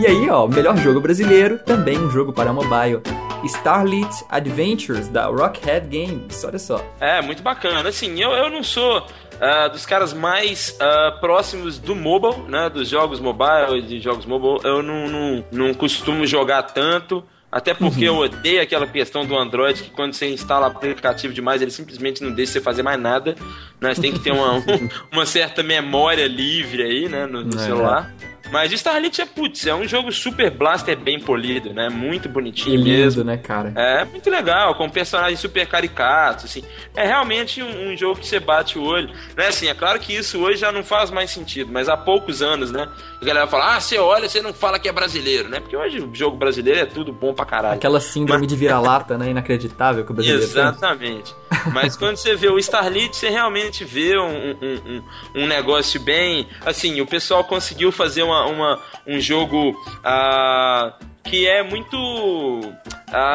E aí, ó, melhor jogo brasileiro, também um jogo para mobile. Starlit Adventures, da Rockhead Games, olha só. É, muito bacana. Assim, eu, eu não sou uh, dos caras mais uh, próximos do mobile, né? Dos jogos mobile, de jogos mobile. Eu não, não, não costumo jogar tanto. Até porque uhum. eu odeio aquela questão do Android que quando você instala aplicativo demais, ele simplesmente não deixa você fazer mais nada. Né? Você tem que ter uma, uma certa memória livre aí, né, no, no é. celular. Mas Starlit é, putz, é um jogo super blaster bem polido, né? Muito bonitinho lindo, mesmo. né, cara? É, muito legal, com personagens super caricatos, assim. É realmente um, um, jogo que você bate o olho. Né, assim, é claro que isso hoje já não faz mais sentido, mas há poucos anos, né? A galera fala, ah, você olha, você não fala que é brasileiro, né? Porque hoje o jogo brasileiro é tudo bom pra caralho. Aquela síndrome mas... de vira-lata, né? Inacreditável que o brasileiro Exatamente. Mas quando você vê o Starlit, você realmente vê um, um, um negócio bem... Assim, o pessoal conseguiu fazer uma uma, um jogo uh, que é muito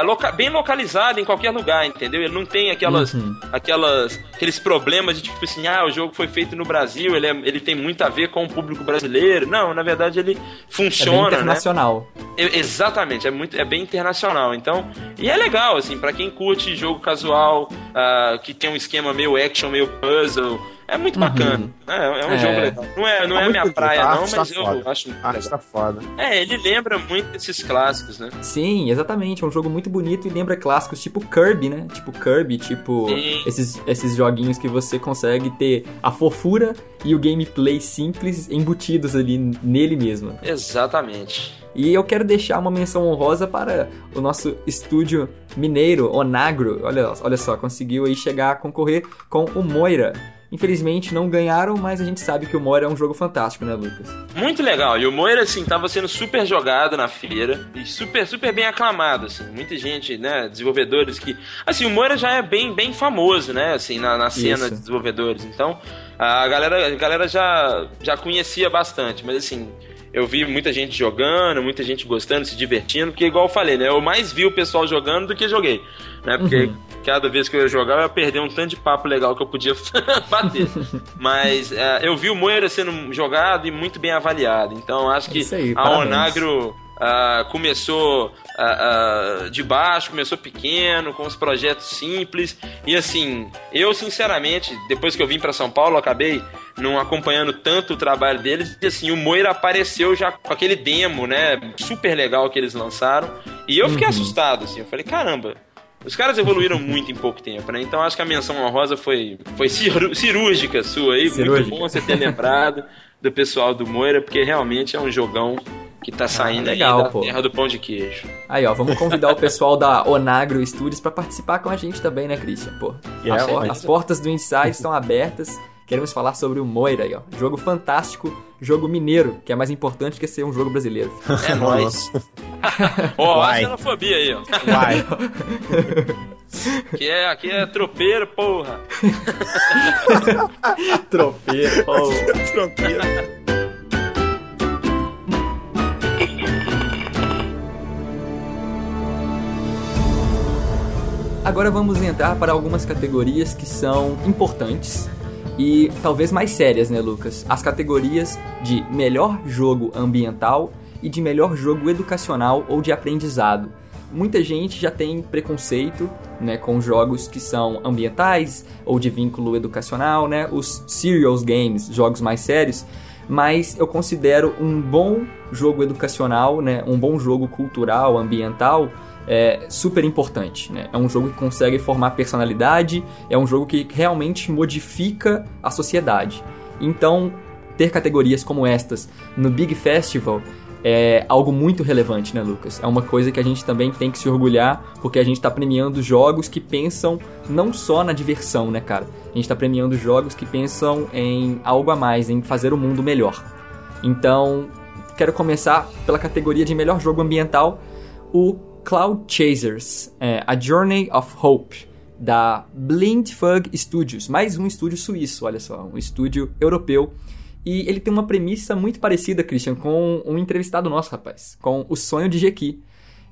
loca bem localizado em qualquer lugar, entendeu? Ele não tem aquelas, uhum. aquelas aqueles problemas de tipo assim, ah, o jogo foi feito no Brasil, ele, é, ele tem muito a ver com o público brasileiro. Não, na verdade ele funciona, é bem né? internacional. Né? exatamente, é muito é bem internacional. Então, e é legal assim, para quem curte jogo casual, uh, que tem um esquema meio action, meio puzzle, é muito uhum. bacana. É, é um é. jogo legal. Não é, não é, é minha praia, não, mas tá eu foda. acho muito legal. Tá foda. É, ele lembra muito esses clássicos, né? Sim, exatamente. É um jogo muito bonito e lembra clássicos tipo Kirby, né? Tipo Kirby, tipo esses, esses joguinhos que você consegue ter a fofura e o gameplay simples embutidos ali nele mesmo. Exatamente. E eu quero deixar uma menção honrosa para o nosso estúdio mineiro, Onagro. Olha, olha só, conseguiu aí chegar a concorrer com o Moira Infelizmente não ganharam, mas a gente sabe que o Moira é um jogo fantástico, né, Lucas? Muito legal. E o Moira, assim, tava sendo super jogado na feira e super, super bem aclamado, assim. Muita gente, né, desenvolvedores que... Assim, o Moira já é bem, bem famoso, né, assim, na, na cena Isso. de desenvolvedores. Então, a galera, a galera já, já conhecia bastante, mas assim... Eu vi muita gente jogando, muita gente gostando, se divertindo, porque igual eu falei, né? Eu mais vi o pessoal jogando do que joguei, né? Porque uhum cada vez que eu ia jogar, eu ia perder um tanto de papo legal que eu podia bater. Mas uh, eu vi o Moira sendo jogado e muito bem avaliado. Então acho que aí, a Onagro uh, começou uh, de baixo, começou pequeno, com os projetos simples. E assim, eu sinceramente, depois que eu vim para São Paulo, acabei não acompanhando tanto o trabalho deles. E assim, o Moira apareceu já com aquele demo, né? Super legal que eles lançaram. E eu fiquei uhum. assustado, assim. Eu falei, caramba os caras evoluíram muito em pouco tempo, né? Então acho que a menção honrosa foi, foi cirúrgica sua aí. Cirúrgica. Muito bom você ter lembrado do pessoal do Moira, porque realmente é um jogão que tá saindo ah, legal, aí da pô. terra do pão de queijo. Aí, ó, vamos convidar o pessoal da Onagro Studios para participar com a gente também, né, Christian? Pô, yeah, as, as portas do Insight estão abertas Queremos falar sobre o Moira aí, ó. Jogo fantástico, jogo mineiro, que é mais importante que ser um jogo brasileiro. É nóis. Ó, a Vai. xenofobia aí, ó. Vai. Aqui é, aqui é tropeiro, porra. Tropeiro. Agora vamos entrar para algumas categorias que são importantes e talvez mais sérias, né, Lucas? As categorias de melhor jogo ambiental e de melhor jogo educacional ou de aprendizado. Muita gente já tem preconceito, né, com jogos que são ambientais ou de vínculo educacional, né, os serious games, jogos mais sérios, mas eu considero um bom jogo educacional, né, um bom jogo cultural, ambiental, é super importante. Né? É um jogo que consegue formar personalidade, é um jogo que realmente modifica a sociedade. Então, ter categorias como estas no Big Festival é algo muito relevante, né, Lucas? É uma coisa que a gente também tem que se orgulhar, porque a gente está premiando jogos que pensam não só na diversão, né, cara? A gente está premiando jogos que pensam em algo a mais, em fazer o mundo melhor. Então, quero começar pela categoria de melhor jogo ambiental, o Cloud Chasers, é, A Journey of Hope, da Blindfug Studios, mais um estúdio suíço, olha só, um estúdio europeu. E ele tem uma premissa muito parecida, Christian, com um entrevistado nosso, rapaz, com O Sonho de Jequi.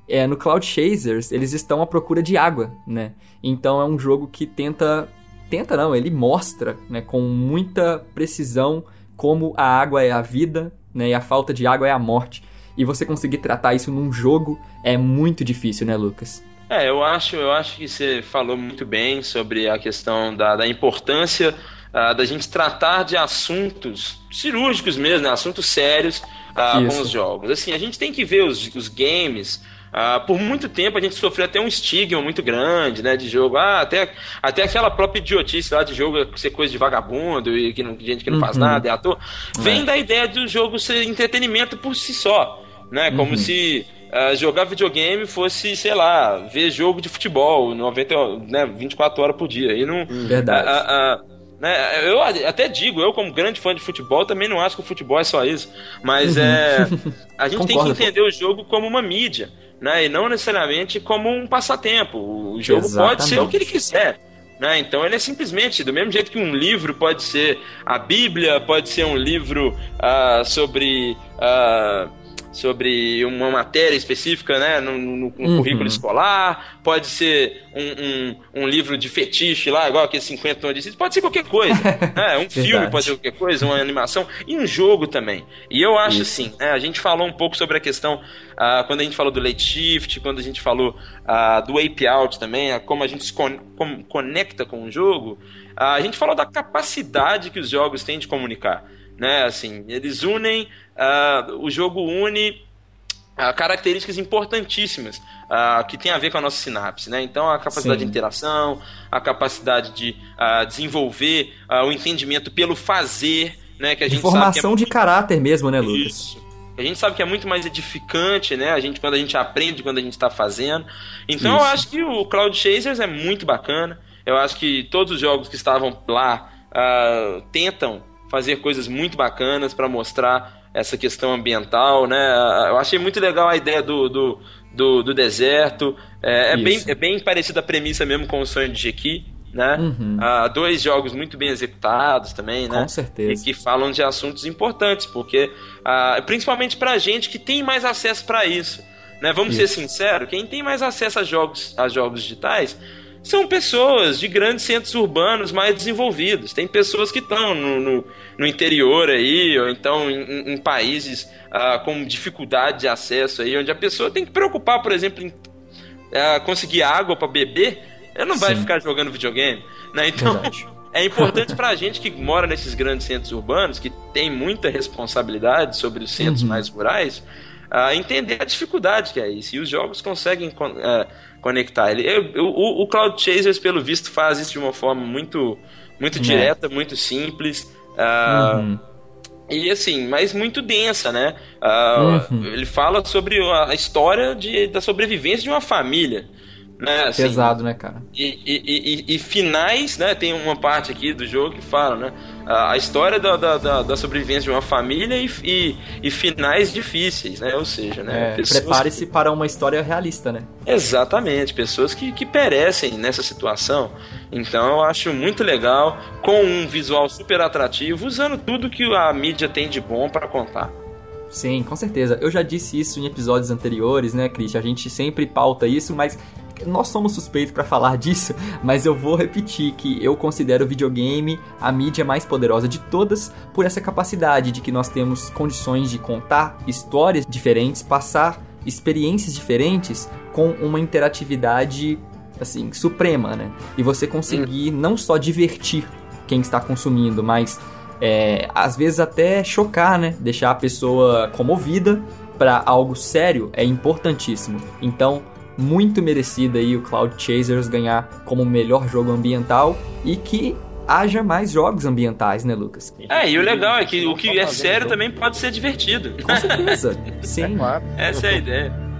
É, no Cloud Chasers, eles estão à procura de água, né? Então é um jogo que tenta... Tenta não, ele mostra, né, com muita precisão como a água é a vida, né, e a falta de água é a morte. E você conseguir tratar isso num jogo é muito difícil, né, Lucas? É, eu acho, eu acho que você falou muito bem sobre a questão da, da importância ah, da gente tratar de assuntos cirúrgicos mesmo, né? assuntos sérios Isso. com os jogos. Assim, a gente tem que ver os, os games. Ah, por muito tempo a gente sofreu até um estigma muito grande, né, de jogo. Ah, até, até aquela própria idiotice lá de jogo ser coisa de vagabundo e que não, gente que não faz Uhum. nada, é ator. Vem da ideia do jogo ser entretenimento por si só, né? Como se ah, jogar videogame fosse, sei lá, ver jogo de futebol 90, né, 24 horas por dia. E não. Verdade. ah, ah, né, eu até digo, eu como grande fã de futebol, também não acho que o futebol é só isso. Mas é. A gente tem que Concordo, pô. entender o jogo como uma mídia, né? E não necessariamente como um passatempo. O jogo pode ser o que ele quiser. Né? Então ele é simplesmente, do mesmo jeito que um livro pode ser a Bíblia, pode ser um livro ah, sobre. ah, sobre uma matéria específica, né, no, no- no Uhum. currículo escolar, pode ser um, um, um livro de fetiche lá, igual aquele 50 tons de cinza, pode ser qualquer coisa, né, um filme pode ser qualquer coisa, uma animação, e um jogo também. E eu acho Isso. assim, né, a gente falou um pouco sobre a questão, ah, quando a gente falou do late shift, quando a gente falou ah, do ape out também, ah, como a gente se con como conecta com o jogo, ah, a gente falou da capacidade que os jogos têm de comunicar. Né, assim, eles unem, ah, o jogo une ah, características importantíssimas ah, que tem a ver com a nossa sinapse, né? Então a capacidade Sim. de interação, a capacidade de desenvolver o entendimento pelo fazer, né? Que a De gente é formação de caráter mesmo, né, Lucas? isso. A gente sabe que é muito mais edificante, né? A gente, quando a gente aprende, quando a gente está fazendo. Então eu Isso. acho que o Cloud Chasers é muito bacana. Eu acho que todos os jogos que estavam lá ah, tentam fazer coisas muito bacanas para mostrar essa questão ambiental, né? Eu achei muito legal a ideia do, do, do, do deserto. É, é bem, é bem parecida a premissa mesmo com o sonho de Jequi, né? Uhum. Ah, dois jogos muito bem executados também, né? Com certeza. E que falam de assuntos importantes, porque ah, principalmente pra gente que tem mais acesso pra isso. Né? Vamos ser Isso. sinceros, quem tem mais acesso a jogos, a jogos digitais são pessoas de grandes centros urbanos mais desenvolvidos. Tem pessoas que estão no, no, no interior aí, ou então em, em- países ah, com dificuldade de acesso aí, onde a pessoa tem que preocupar, por exemplo, em ah, conseguir água pra beber, ela não vai Sim. ficar jogando videogame. Né? Então, Verdade. é importante pra gente que mora nesses grandes centros urbanos, que tem muita responsabilidade sobre os centros Uhum. mais rurais, ah, entender a dificuldade que é isso. E os jogos conseguem con- conectar ele. Eu- eu- o, o Cloud Chasers, pelo visto, faz isso de uma forma muito, muito É. direta, muito simples. ah, Uhum. e assim, mas muito densa, né? Ah, Uhum. Ele fala sobre a a história de, da sobrevivência de uma família. Né, assim, Pesado, né, cara? E, e, e, e, finais, né? Tem uma parte aqui do jogo que fala, né? A, a história da, da, da, sobrevivência de uma família e, e, finais difíceis, né? Ou seja, né? É, Prepare-se que... para uma história realista, né? Exatamente, pessoas que, que perecem nessa situação. Então eu acho muito legal, com um visual super atrativo, usando tudo que a mídia tem de bom para contar. Sim, com certeza. Eu já disse isso em episódios anteriores, né, Christian? A gente sempre pauta isso, mas nós somos suspeitos para falar disso, mas eu vou repetir que eu considero o videogame a mídia mais poderosa de todas por essa capacidade de que nós temos condições de contar histórias diferentes, passar experiências diferentes com uma interatividade assim suprema, né? E você conseguir não só divertir quem está consumindo, mas é, às vezes até chocar, né? Deixar a pessoa comovida para algo sério é importantíssimo. Então, muito merecida aí o Cloud Chasers ganhar como melhor jogo ambiental e que haja mais jogos ambientais, né, Lucas? É, e o legal é que o que é sério também pode ser divertido. Com certeza, sim. Essa é a ideia.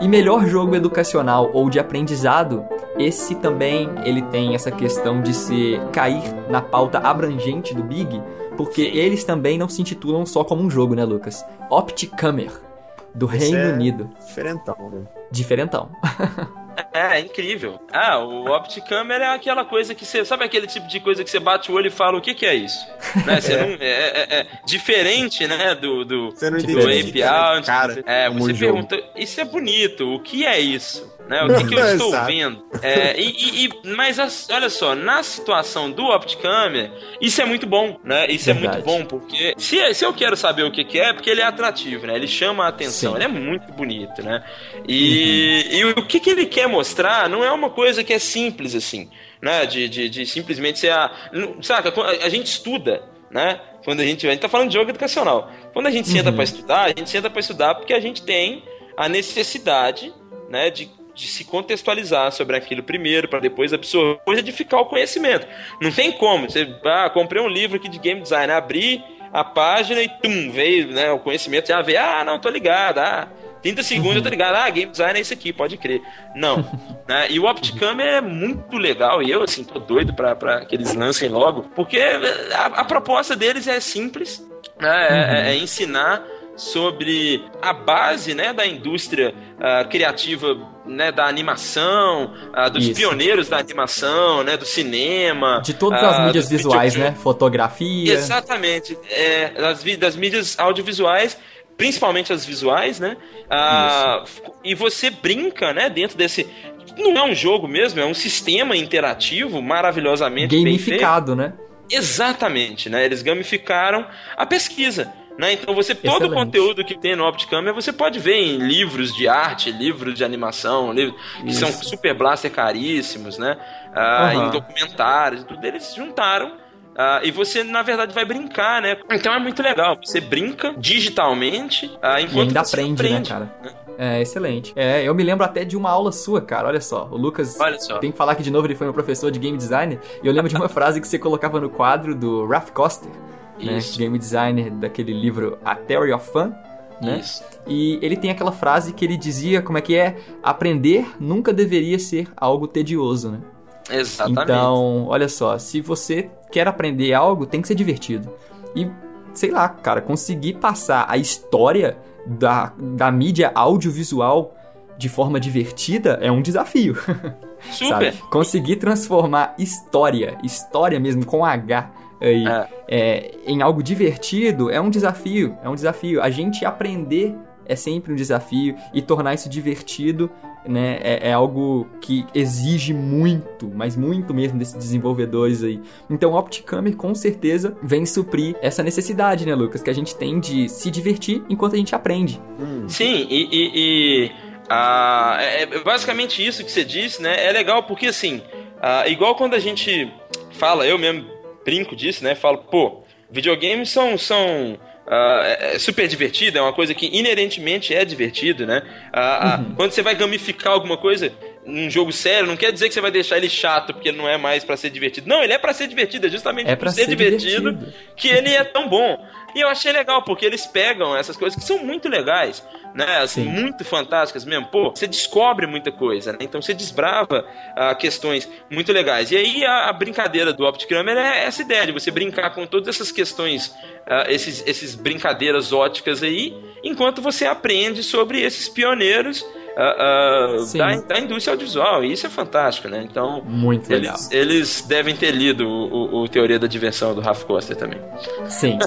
E melhor jogo educacional ou de aprendizado, esse também ele tem essa questão de se cair na pauta abrangente do Big, porque Sim. eles também não se intitulam só como um jogo, né, Lucas? Opticamer, do Esse Reino é Unido. Diferentão, né? Diferentão. É, é incrível. Ah, o Opticamera é aquela coisa que você. Sabe aquele tipo de coisa que você bate o olho e fala o que, que é isso? né? Você é. Não, é, é, é, diferente, né? Do, do, você não do API. Cara, é, você pergunta, isso é bonito, o que é isso? Né? O que, que eu estou vendo? É, e, e, mas as, olha só, na situação do Opticamera, isso é muito bom, né? Isso Verdade. é muito bom, porque se, se eu quero saber o que, que é, porque ele é atrativo, né? Ele chama a atenção, Sim. ele é muito bonito, né? E, uhum. e o que, que ele quer mostrar não é uma coisa que é simples assim, né? De, de, de simplesmente ser a. Saca, a gente estuda, né? Quando a gente. A gente tá falando de jogo educacional. Quando a gente senta uhum. para estudar, a gente senta para estudar porque a gente tem a necessidade, né, de de se contextualizar sobre aquilo primeiro, para depois absorver, depois edificar o conhecimento. Não tem como. Você, ah, comprei um livro aqui de game design, abri a página e tum, veio né, o conhecimento, já veio, ah, não, tô ligado, ah, 30 segundos uhum. eu tô ligado, ah, game design é isso aqui, pode crer. Não. né? E o Opticam é muito legal, e eu, assim, tô doido pra, pra que eles lancem logo, porque a, a proposta deles é simples, né? É, é, uhum. é ensinar sobre a base né, da indústria uh, criativa né, da animação, uh, dos Isso. pioneiros da animação, né, do cinema. De todas as uh, mídias visuais, né? Fotografia. Exatamente. É, das, das mídias audiovisuais principalmente as visuais, né? Ah, e você brinca, né, dentro desse. Não é um jogo mesmo, é um sistema interativo maravilhosamente gamificado, né? Exatamente, né? Eles gamificaram a pesquisa. Né? Então você todo Excelente. o conteúdo que tem no Opticamera você pode ver em livros de arte, livros de animação, livros que são super blaster caríssimos, né? Ah, uhum. Em documentários, tudo eles juntaram Uh, e você, na verdade, vai brincar, né? Então é muito legal. Você brinca digitalmente uh, enquanto e ainda você aprende, né, aprende, né, cara? É, excelente. É, eu me lembro até de uma aula sua, cara. Olha só, o Lucas. Olha só. Tem que falar que de novo ele foi meu professor de game design. E eu lembro de uma frase que você colocava no quadro do Ralph Coster né? Game designer daquele livro A Theory of Fun. Né? Isso. E ele tem aquela frase que ele dizia, como é que é? Aprender nunca deveria ser algo tedioso, né? Exatamente. Então, olha só, se você quer aprender algo, tem que ser divertido. E, sei lá, cara, conseguir passar a história da, da mídia audiovisual de forma divertida é um desafio. Super. Conseguir transformar história, história mesmo com H, aí, é. É, em algo divertido é um desafio, é um desafio. A gente aprender é sempre um desafio e tornar isso divertido né, é, é, algo que exige muito, mas muito mesmo desses desenvolvedores aí. Então, o Opticamer com certeza vem suprir essa necessidade, né, Lucas, que a gente tem de se divertir enquanto a gente aprende. Hum. Sim, e, e, e ah, é, é basicamente isso que você disse, né? É legal porque assim, ah, igual quando a gente fala, eu mesmo brinco disso, né? Falo, pô, videogames são, são Uh, é super divertido, é uma coisa que inerentemente é divertido, né? Uh, uh, quando você vai gamificar alguma coisa, um jogo sério, não quer dizer que você vai deixar ele chato porque ele não é mais pra ser divertido. Não, ele é pra ser divertido, é justamente É por pra ser, ser divertido, divertido. que ele é tão bom. E eu achei legal, porque eles pegam essas coisas que são muito legais, né? Assim, Sim. muito fantásticas mesmo. Pô, você descobre muita coisa, né? Então você desbrava ah, questões muito legais. E aí a, a brincadeira do Optic Kramer é essa ideia de você brincar com todas essas questões, ah, esses, esses brincadeiras óticas aí, enquanto você aprende sobre esses pioneiros ah, Sim. da, da indústria audiovisual. E isso é fantástico, né? Então. Muito legal. Eles, eles devem ter lido o, o- o Teoria da Diversão do Ralph Costa também. Sim.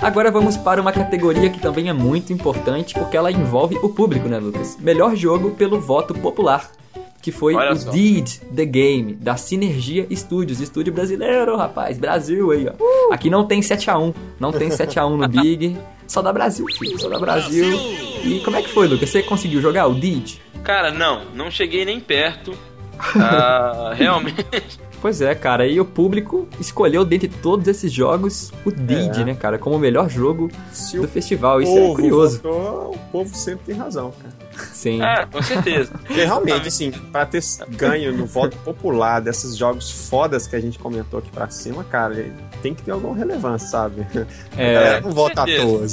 Agora vamos para uma categoria que também é muito importante porque ela envolve o público, né, Lucas? Melhor jogo pelo voto popular, que foi Olha o só. Deed The Game, da Sinergia Studios, estúdio brasileiro, rapaz, Brasil aí, ó. Aqui não tem 7x1, não tem 7x1 no Big, só da Brasil, filho, só da Brasil. E como é que foi, Lucas? Você conseguiu jogar o Deed? Cara, não, não cheguei nem perto. Ah, realmente. Pois é, cara, e o público escolheu dentre todos esses jogos o Deed, É. né, cara, como o melhor jogo Se do festival. Isso é curioso. votou, o povo sempre tem razão, cara. Sim. É, com certeza. Porque realmente, assim, pra ter ganho no voto popular desses jogos fodas que a gente comentou aqui pra cima, cara, tem que ter alguma relevância, sabe? A É. galera não vota à toa.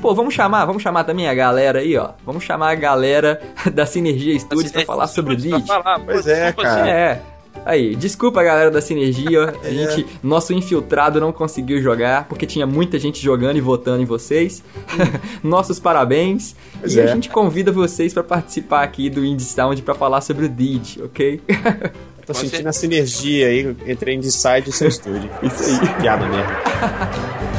Pô, vamos chamar, vamos chamar também a galera aí, ó. Vamos chamar a galera da Sinergia Studios pra falar sobre o falar, pô, Pois é, cara. assim, É. Aí, desculpa a galera da Sinergia, a É. gente, nosso infiltrado não conseguiu jogar, porque tinha muita gente jogando e votando em vocês. Nossos parabéns. Pois e a é. gente convida vocês pra participar aqui do Indie Sound pra falar sobre o Deed, ok? Tô sentindo a sinergia aí entre Inside e seu estúdio. Isso aí. Piada mesmo.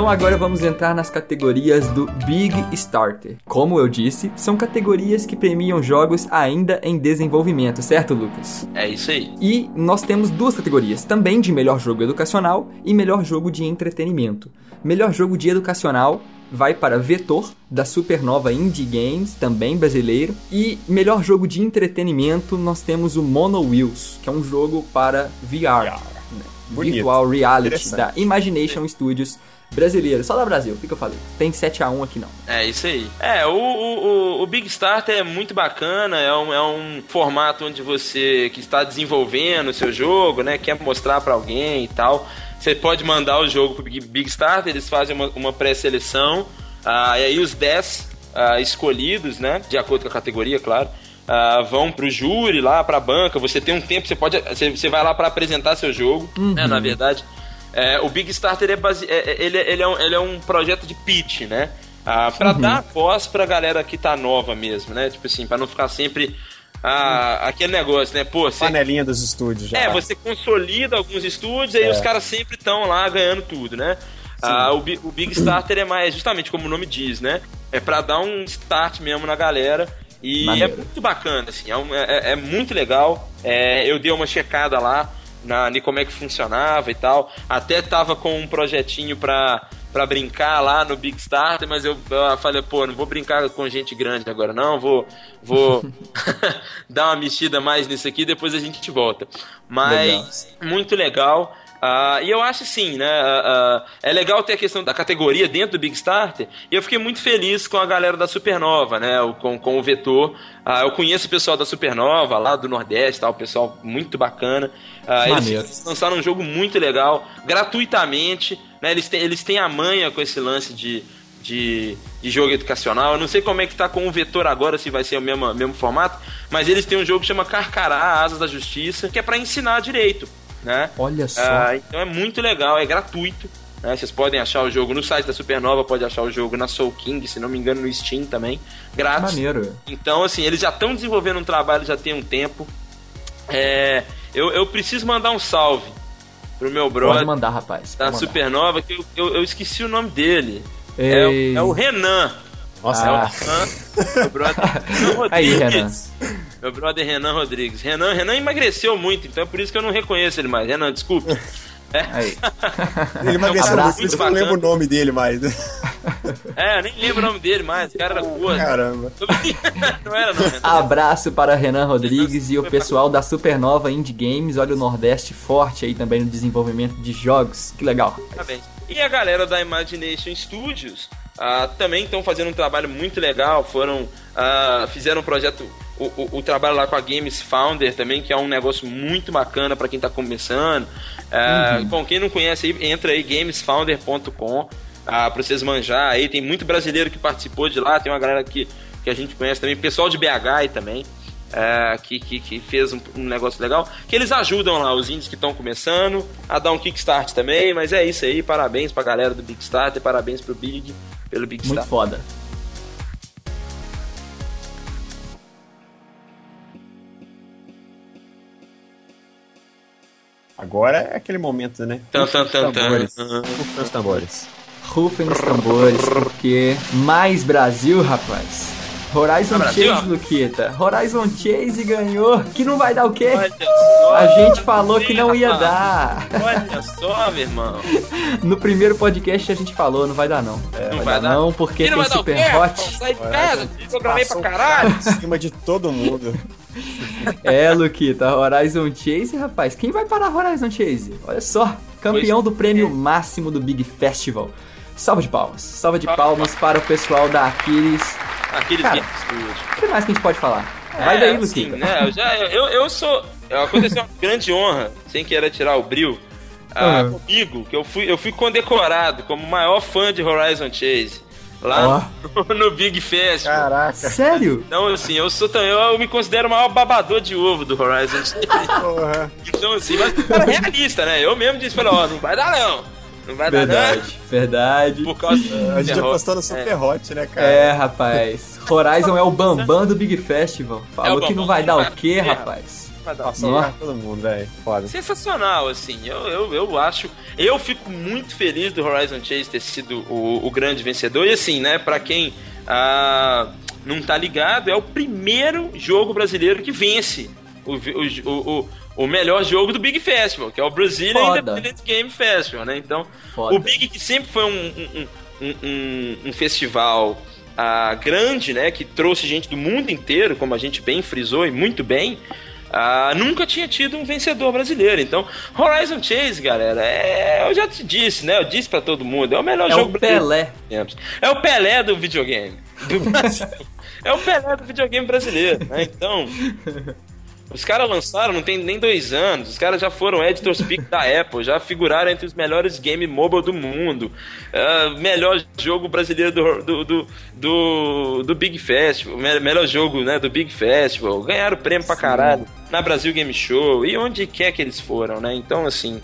Então agora vamos entrar nas categorias do Big Starter. Como eu disse, são categorias que premiam jogos ainda em desenvolvimento, certo, Lucas? É isso aí. E nós temos duas categorias, também de melhor jogo educacional e melhor jogo de entretenimento. Melhor jogo de educacional vai para Vetor, da Supernova Indie Games, também brasileiro. E melhor jogo de entretenimento nós temos o Mono Wheels, que é um jogo para VR, né? Bonito. Virtual Reality, da Imagination Studios brasileiro. Só da Brasil, o que, que eu falei? Tem 7x1 aqui não. É isso aí. É, o, o, o- Big Starter é muito bacana, é um, é um formato onde você que está desenvolvendo o seu jogo, né, quer mostrar pra alguém e tal. Você pode mandar o jogo pro Big, Big Starter, eles fazem uma, uma pré-seleção, ah, e aí os 10 ah, escolhidos, né, de acordo com a categoria, claro, ah, vão pro júri lá, pra banca, você tem um tempo, você pode, você, você vai lá pra apresentar seu jogo, né, na verdade. É, o Big Starter é base... é- é- ele, é- ele, é um, ele é um projeto de pitch, né? Ah, pra dar voz pra galera que tá nova mesmo, né? Tipo assim, pra não ficar sempre ah, aquele negócio, né? Pô, você, Panelinha dos estúdios já. é, você consolida alguns estúdios, É. os caras sempre estão lá ganhando tudo, né? Ah, o, o Big Starter é mais, justamente como o nome diz, né? É pra dar um start mesmo na galera. E Maneiro. é muito bacana, assim, é, um- é- é muito legal. É, eu dei uma checada lá na, como é que funcionava e tal. Até tava com um projetinho pra, pra brincar lá no Big Starter, mas eu, eu falei, pô, não vou brincar com gente grande agora, não. Vou, vou dar uma mexida mais nisso aqui, depois a gente volta. Mas muito legal. Ah, e eu acho sim, né? ah, ah, é legal ter a questão da categoria dentro do Big Starter. E eu fiquei muito feliz com a galera da Supernova, né? o- Com, com o Vetor. Eu conheço o pessoal da Supernova, lá do Nordeste, tal, o pessoal muito bacana. Eles, lançaram um jogo muito legal, gratuitamente. Né? Eles, têm, eles têm a manha com esse lance de, de, de jogo educacional. Eu não sei como é que tá com o Vetor agora, se vai ser o mesmo, mesmo formato, mas eles têm um jogo que chama Carcará, Asas da Justiça, que é pra ensinar direito, né? Olha só. Ah, então é muito legal, é gratuito. né? Vocês podem achar o jogo no site da Supernova, pode achar o jogo na Soul King, se não me engano, no Steam também, grátis. Maneiro. Então, assim, eles já estão desenvolvendo um trabalho já tem um tempo. É, eu, eu preciso mandar um salve pro meu Pode brother mandar, rapaz. da pode mandar. Supernova, que eu, eu, eu esqueci o nome dele. É, o- é o Renan. Nossa, É o Ah. Renan, meu brother Renan Aí, Rodrigues. Meu brother Renan Rodrigues. Renan, Renan emagreceu muito, então é por isso que eu não reconheço ele mais. Renan, desculpe. Aí. Ele eu Abraço. por isso que eu não lembro o nome dele mais. É, nem lembro o nome dele mais, o cara era porra. Caramba. não era não, Renan. Abraço para Renan Rodrigues e o pessoal da Supernova Indie Games. Olha o Nordeste forte aí também no desenvolvimento de jogos. Que legal. Parabéns. E a galera da Imagination Studios ah, também estão fazendo um trabalho muito legal. Foram ah, fizeram um projeto, o, o- o trabalho lá com a Games Founder também, que é um negócio muito bacana para quem está começando. Ah, Bom, quem não conhece aí, entra aí gamesfounder.com ah, para vocês manjar. Aí tem muito brasileiro que participou de lá. Tem uma galera que, que a gente conhece também, pessoal de BH também. é, que, que, que fez um, um negócio legal, que eles ajudam lá os indies que estão começando a dar um kickstart também, mas é isso aí, parabéns pra galera do Big Start e parabéns pro Big pelo Big Muito Start. foda. Agora é aquele momento, né? Tan, tan. Tambores. Rufem os tambores. Rufem os tambores, porque mais Brasil, rapaz. Horizon Brasil, Chase. Luquita. Horizon Chase ganhou. Que não vai dar o quê? Olha só, A gente falou que não ia rapaz. dar. Olha só, meu irmão. No primeiro podcast a gente falou, não vai dar não. É, Não vai, dar, não, porque não tem vai dar o Super quê, Hot. Sai de casa, programei pra caralho. Em cima de todo mundo. É, Luquita, Horizon Chase, rapaz. Quem vai parar Horizon Chase? Olha só, campeão do prêmio máximo do Big Festival. Salva de palmas. Salva de palmas para o pessoal da Aquiles. Aqueles Cara. O que mais que a gente pode falar? Vai É, daí, assim, né, eu, já, eu, eu sou. Aconteceu uma grande honra, sem querer tirar o brilho, ah, Uhum. comigo, que eu fui, eu fui condecorado como o maior fã de Horizon Chase. Lá no, no Big Festival. Caraca. Sério? Então, assim, eu sou também, eu me considero o maior babador de ovo do Horizon Chase. Porra. Então, assim, mas cara, realista, né? Eu mesmo disse, falei, ó, não vai dar não. Não vai dar Verdade, verdade. não. Por causa A gente apostou no Super Hot, né, cara? É, rapaz. Horizon é o bambam do Big Festival. Falou É o que não bambam. vai dar o quê, É. rapaz? Vai dar. Passou pra todo mundo, velho. Foda. Sensacional, assim. Eu, eu, eu acho. Eu fico muito feliz do Horizon Chase ter sido o, o grande vencedor. E assim, né, pra quem ah, não tá ligado, é o primeiro jogo brasileiro que vence o, o, o, o, o melhor jogo do Big Festival, que é o Brazilian Foda. Independent Game Festival, né? Então, Foda. o Big que sempre foi um, um, um, um, festival ah, grande, né? Que trouxe gente do mundo inteiro, como a gente bem frisou e muito bem. ah, nunca tinha tido um vencedor brasileiro. Então, Horizon Chase, galera, é, eu já te disse, né? Eu disse pra todo mundo, é o melhor É jogo o brasileiro Pelé. temos. É o Pelé do videogame. Do é o Pelé do videogame brasileiro, né? Então. Os caras lançaram, não tem nem dois anos. Os caras já foram editors pick da Apple, já figuraram entre os melhores game mobile do mundo. Ah, melhor jogo brasileiro do, do, do, do, do Big Festival. me- Melhor jogo né, do Big Festival. Ganharam prêmio pra caralho na Brasil Game Show e onde quer que eles foram, né? Então, assim,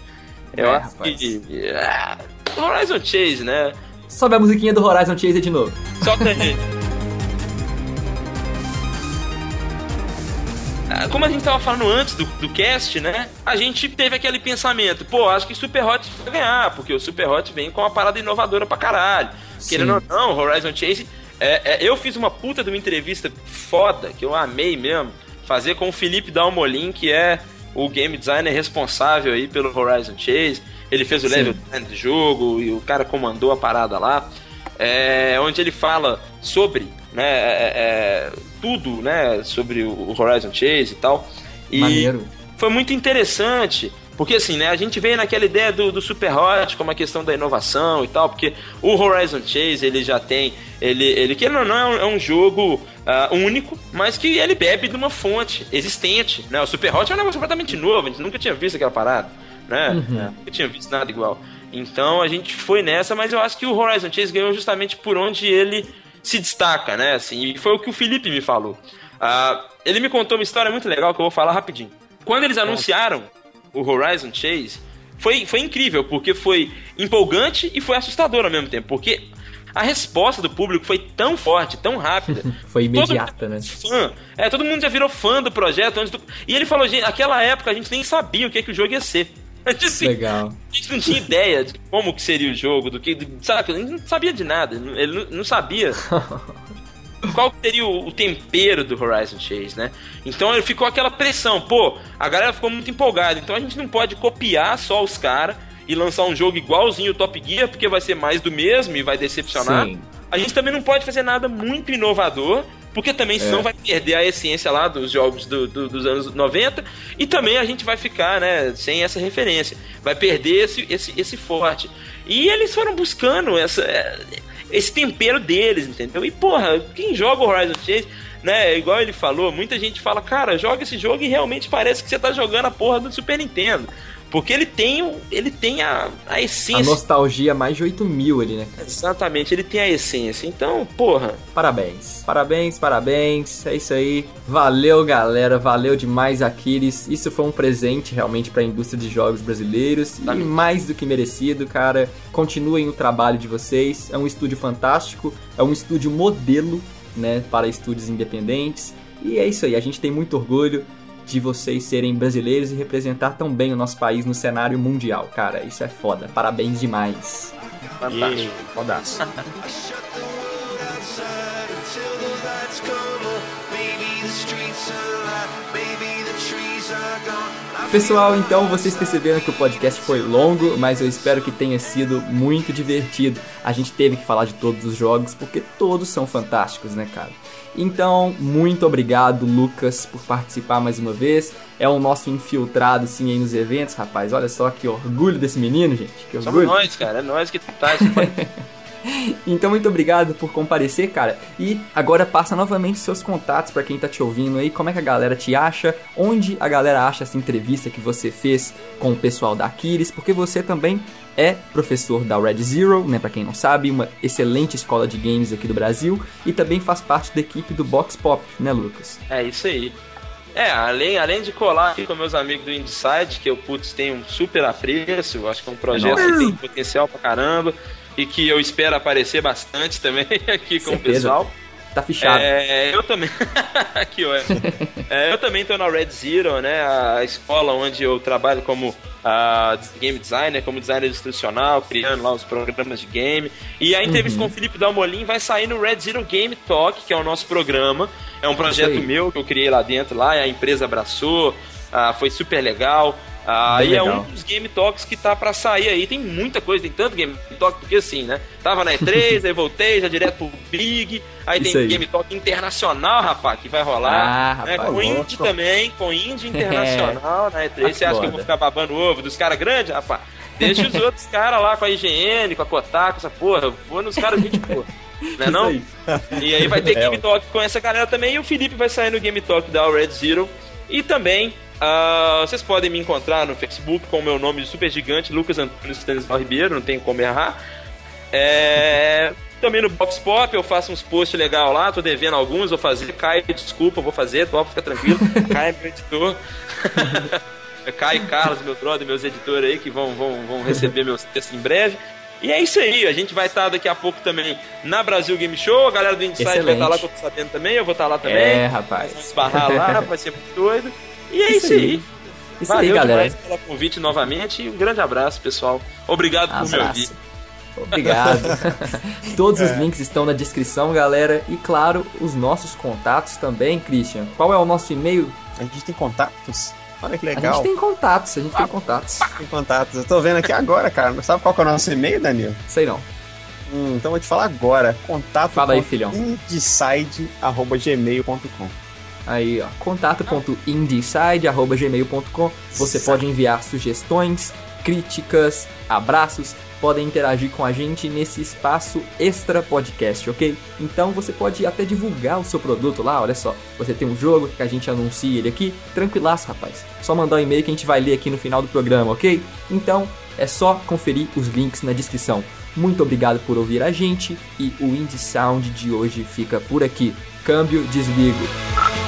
eu É, acho rapaz. que. ah, Horizon Chase, né? Sobe a musiquinha do Horizon Chase de novo. Solta aí. Ah, Como a gente tava falando antes do, do cast, né? A gente teve aquele pensamento, pô, acho que Super Hot vai ganhar, porque o Super Hot vem com uma parada inovadora pra caralho. Sim. Querendo ou não, Horizon Chase. é, é, eu fiz uma puta de uma entrevista foda, que eu amei mesmo, fazer com o Felipe Dalmolin, que é o game designer responsável aí pelo Horizon Chase. Ele fez o Sim. level design do jogo e o cara comandou a parada lá. É, onde ele fala sobre né, é, é, tudo né, sobre o Horizon Chase e tal. E Maneiro. foi muito interessante. Porque assim, né, a gente veio naquela ideia do, do Super Hot como a questão da inovação e tal, porque o Horizon Chase ele já tem, ele, ele que não, não é um, é um jogo ah, único, mas que ele bebe de uma fonte existente, né? O Super Hot é um negócio completamente novo, a gente nunca tinha visto aquela parada, né? Nunca tinha visto nada igual. Então a gente foi nessa, mas eu acho que o Horizon Chase ganhou justamente por onde ele se destaca, né? Assim, e foi o que o Felipe me falou. Ah, ele me contou uma história muito legal que eu vou falar rapidinho. Quando eles anunciaram o Horizon Chase, foi, foi incrível, porque foi empolgante e foi assustador ao mesmo tempo, porque a resposta do público foi tão forte, tão rápida. Foi imediata, né? fã. É, todo mundo já virou fã do projeto. Antes do... E ele falou, gente, naquela época a gente nem sabia o que, que o jogo ia ser. A gente, assim, Legal. a gente não tinha ideia de como que seria o jogo, do que. sabe, ele não sabia de nada. Ele não, não sabia qual seria o, o tempero do Horizon Chase, né? Então ele ficou aquela pressão, pô, a galera ficou muito empolgada, então a gente não pode copiar só os caras e lançar um jogo igualzinho o Top Gear, porque vai ser mais do mesmo e vai decepcionar. Sim. A gente também não pode fazer nada muito inovador, porque também senão vai perder a essência lá dos jogos do- do- dos anos 90 e também a gente vai ficar, né, sem essa referência. Vai perder esse, esse, esse forte. E eles foram buscando essa, é, esse tempero deles, entendeu? E porra, quem joga o Horizon Chase, né, igual ele falou, muita gente fala, cara, joga esse jogo e realmente parece que você tá jogando a porra do Super Nintendo. Porque ele tem, ele tem a, a A essência. nostalgia mais de 8 mil ali, né? Exatamente, ele tem a essência. Então, porra, Parabéns. Parabéns, parabéns. É isso aí. Valeu, galera. Valeu demais, Aquiles. Isso foi um presente realmente para a indústria de jogos brasileiros. E Exatamente. mais do que merecido, cara. Continuem o trabalho de vocês. É um estúdio fantástico. É um estúdio modelo, né? Para estúdios independentes. E é isso aí. A gente tem muito orgulho de vocês serem brasileiros e representar tão bem o nosso país no cenário mundial, cara. Isso é foda. Parabéns demais. fantástico. Fodaço. Pessoal, então vocês perceberam que o podcast foi longo, mas eu espero que tenha sido muito divertido. A gente teve que falar de todos os jogos porque todos são fantásticos, né, cara? Então, muito obrigado, Lucas, por participar mais uma vez. É o nosso infiltrado, sim, aí nos eventos, rapaz. Olha só que orgulho desse menino, gente. Que Somos orgulho. nós, cara. É nós que tá. Então, muito obrigado por comparecer, cara. E agora passa novamente seus contatos pra quem tá te ouvindo aí. Como é que a galera te acha? Onde a galera acha essa entrevista que você fez com o pessoal da Aquiles? Porque você também é professor da Red Zero, né? Pra quem não sabe, uma excelente escola de games aqui do Brasil. E também faz parte da equipe do Box Pop, né, Lucas? É isso aí. É, além, além de colar aqui com meus amigos do Inside, que eu, putz, tenho um super apreço, acho que é um projeto que tem potencial pra caramba e que eu espero aparecer bastante também aqui com o Certeza. pessoal. Tá fichado. É, eu também. que ótimo. É, eu também tô na Red Zero, né? A escola onde eu trabalho como ah, game designer, como designer institucional, criando lá os programas de game. E a entrevista com o Felipe Dalmolin vai sair no Red Zero Game Talk, que é o nosso programa. É um projeto meu que eu criei lá dentro, lá, a empresa abraçou, ah, foi super legal. Ah, e é um dos Game Talks que tá pra sair aí. Tem muita coisa, tem tanto Game Talk, porque assim, né? Tava na E3, aí voltei já direto pro Big. Aí Isso tem aí. Game Talk internacional, rapaz, que vai rolar. Ah, né? rapaz, Com. Indie também, com Indie internacional na E3. Você acha que eu vou ficar babando ovo dos caras grandes, rapaz? Deixa os outros caras lá com a IGN, com a Kotaku, essa porra. Eu vou nos caras gente boa. Não é não? Isso E aí vai ter É, Game Talk com essa galera também. E o Felipe vai sair no Game Talk da Red Zero. E também, ah, vocês podem me encontrar no Facebook com o meu nome de super gigante, Lucas Antônio Stanislau Ribeiro, não tem como errar. É, também no Box Pop eu faço uns posts legal lá, tô devendo alguns, vou fazer. Caio, desculpa, vou fazer, top, fica tranquilo. Caio é meu editor. Caio e Carlos, meus brothers, meus editores aí, que vão, vão, vão receber meus textos em breve. E é isso aí, a gente vai estar daqui a pouco também na Brasil Game Show, a galera do Insight vai Excelente. estar lá, que eu tô sabendo também, eu vou estar lá também. É, Nós vamos rapaz. esbarrar lá, vai ser muito doido. E é Isso isso, aí. Isso Valeu aí, galera. pelo convite novamente e um grande abraço, pessoal. Obrigado por me ouvir. Abraço. Obrigado. Todos os links estão na descrição, galera. E claro, os nossos contatos também, Christian. Qual é o nosso e-mail? A gente tem contatos? Olha que A legal. gente tem contatos, a gente tem contatos. Tem contatos. Eu tô vendo aqui agora, cara. Sabe qual que é o nosso e-mail, Danilo? Sei não. Hum, então eu vou te falar agora. Contato Fala aí, filhão. indecide.gmail.com Aí, ó, contato.indieside.gmail.com Você pode enviar sugestões, críticas, abraços, podem interagir com a gente nesse espaço extra podcast, ok? Então você pode até divulgar o seu produto lá, olha só. Você tem um jogo que a gente anuncia ele aqui, tranquilaço, rapaz. Só mandar um e-mail que a gente vai ler aqui no final do programa, ok? Então é só conferir os links na descrição. Muito obrigado por ouvir a gente e o Indie Sound de hoje fica por aqui. Câmbio, desligo.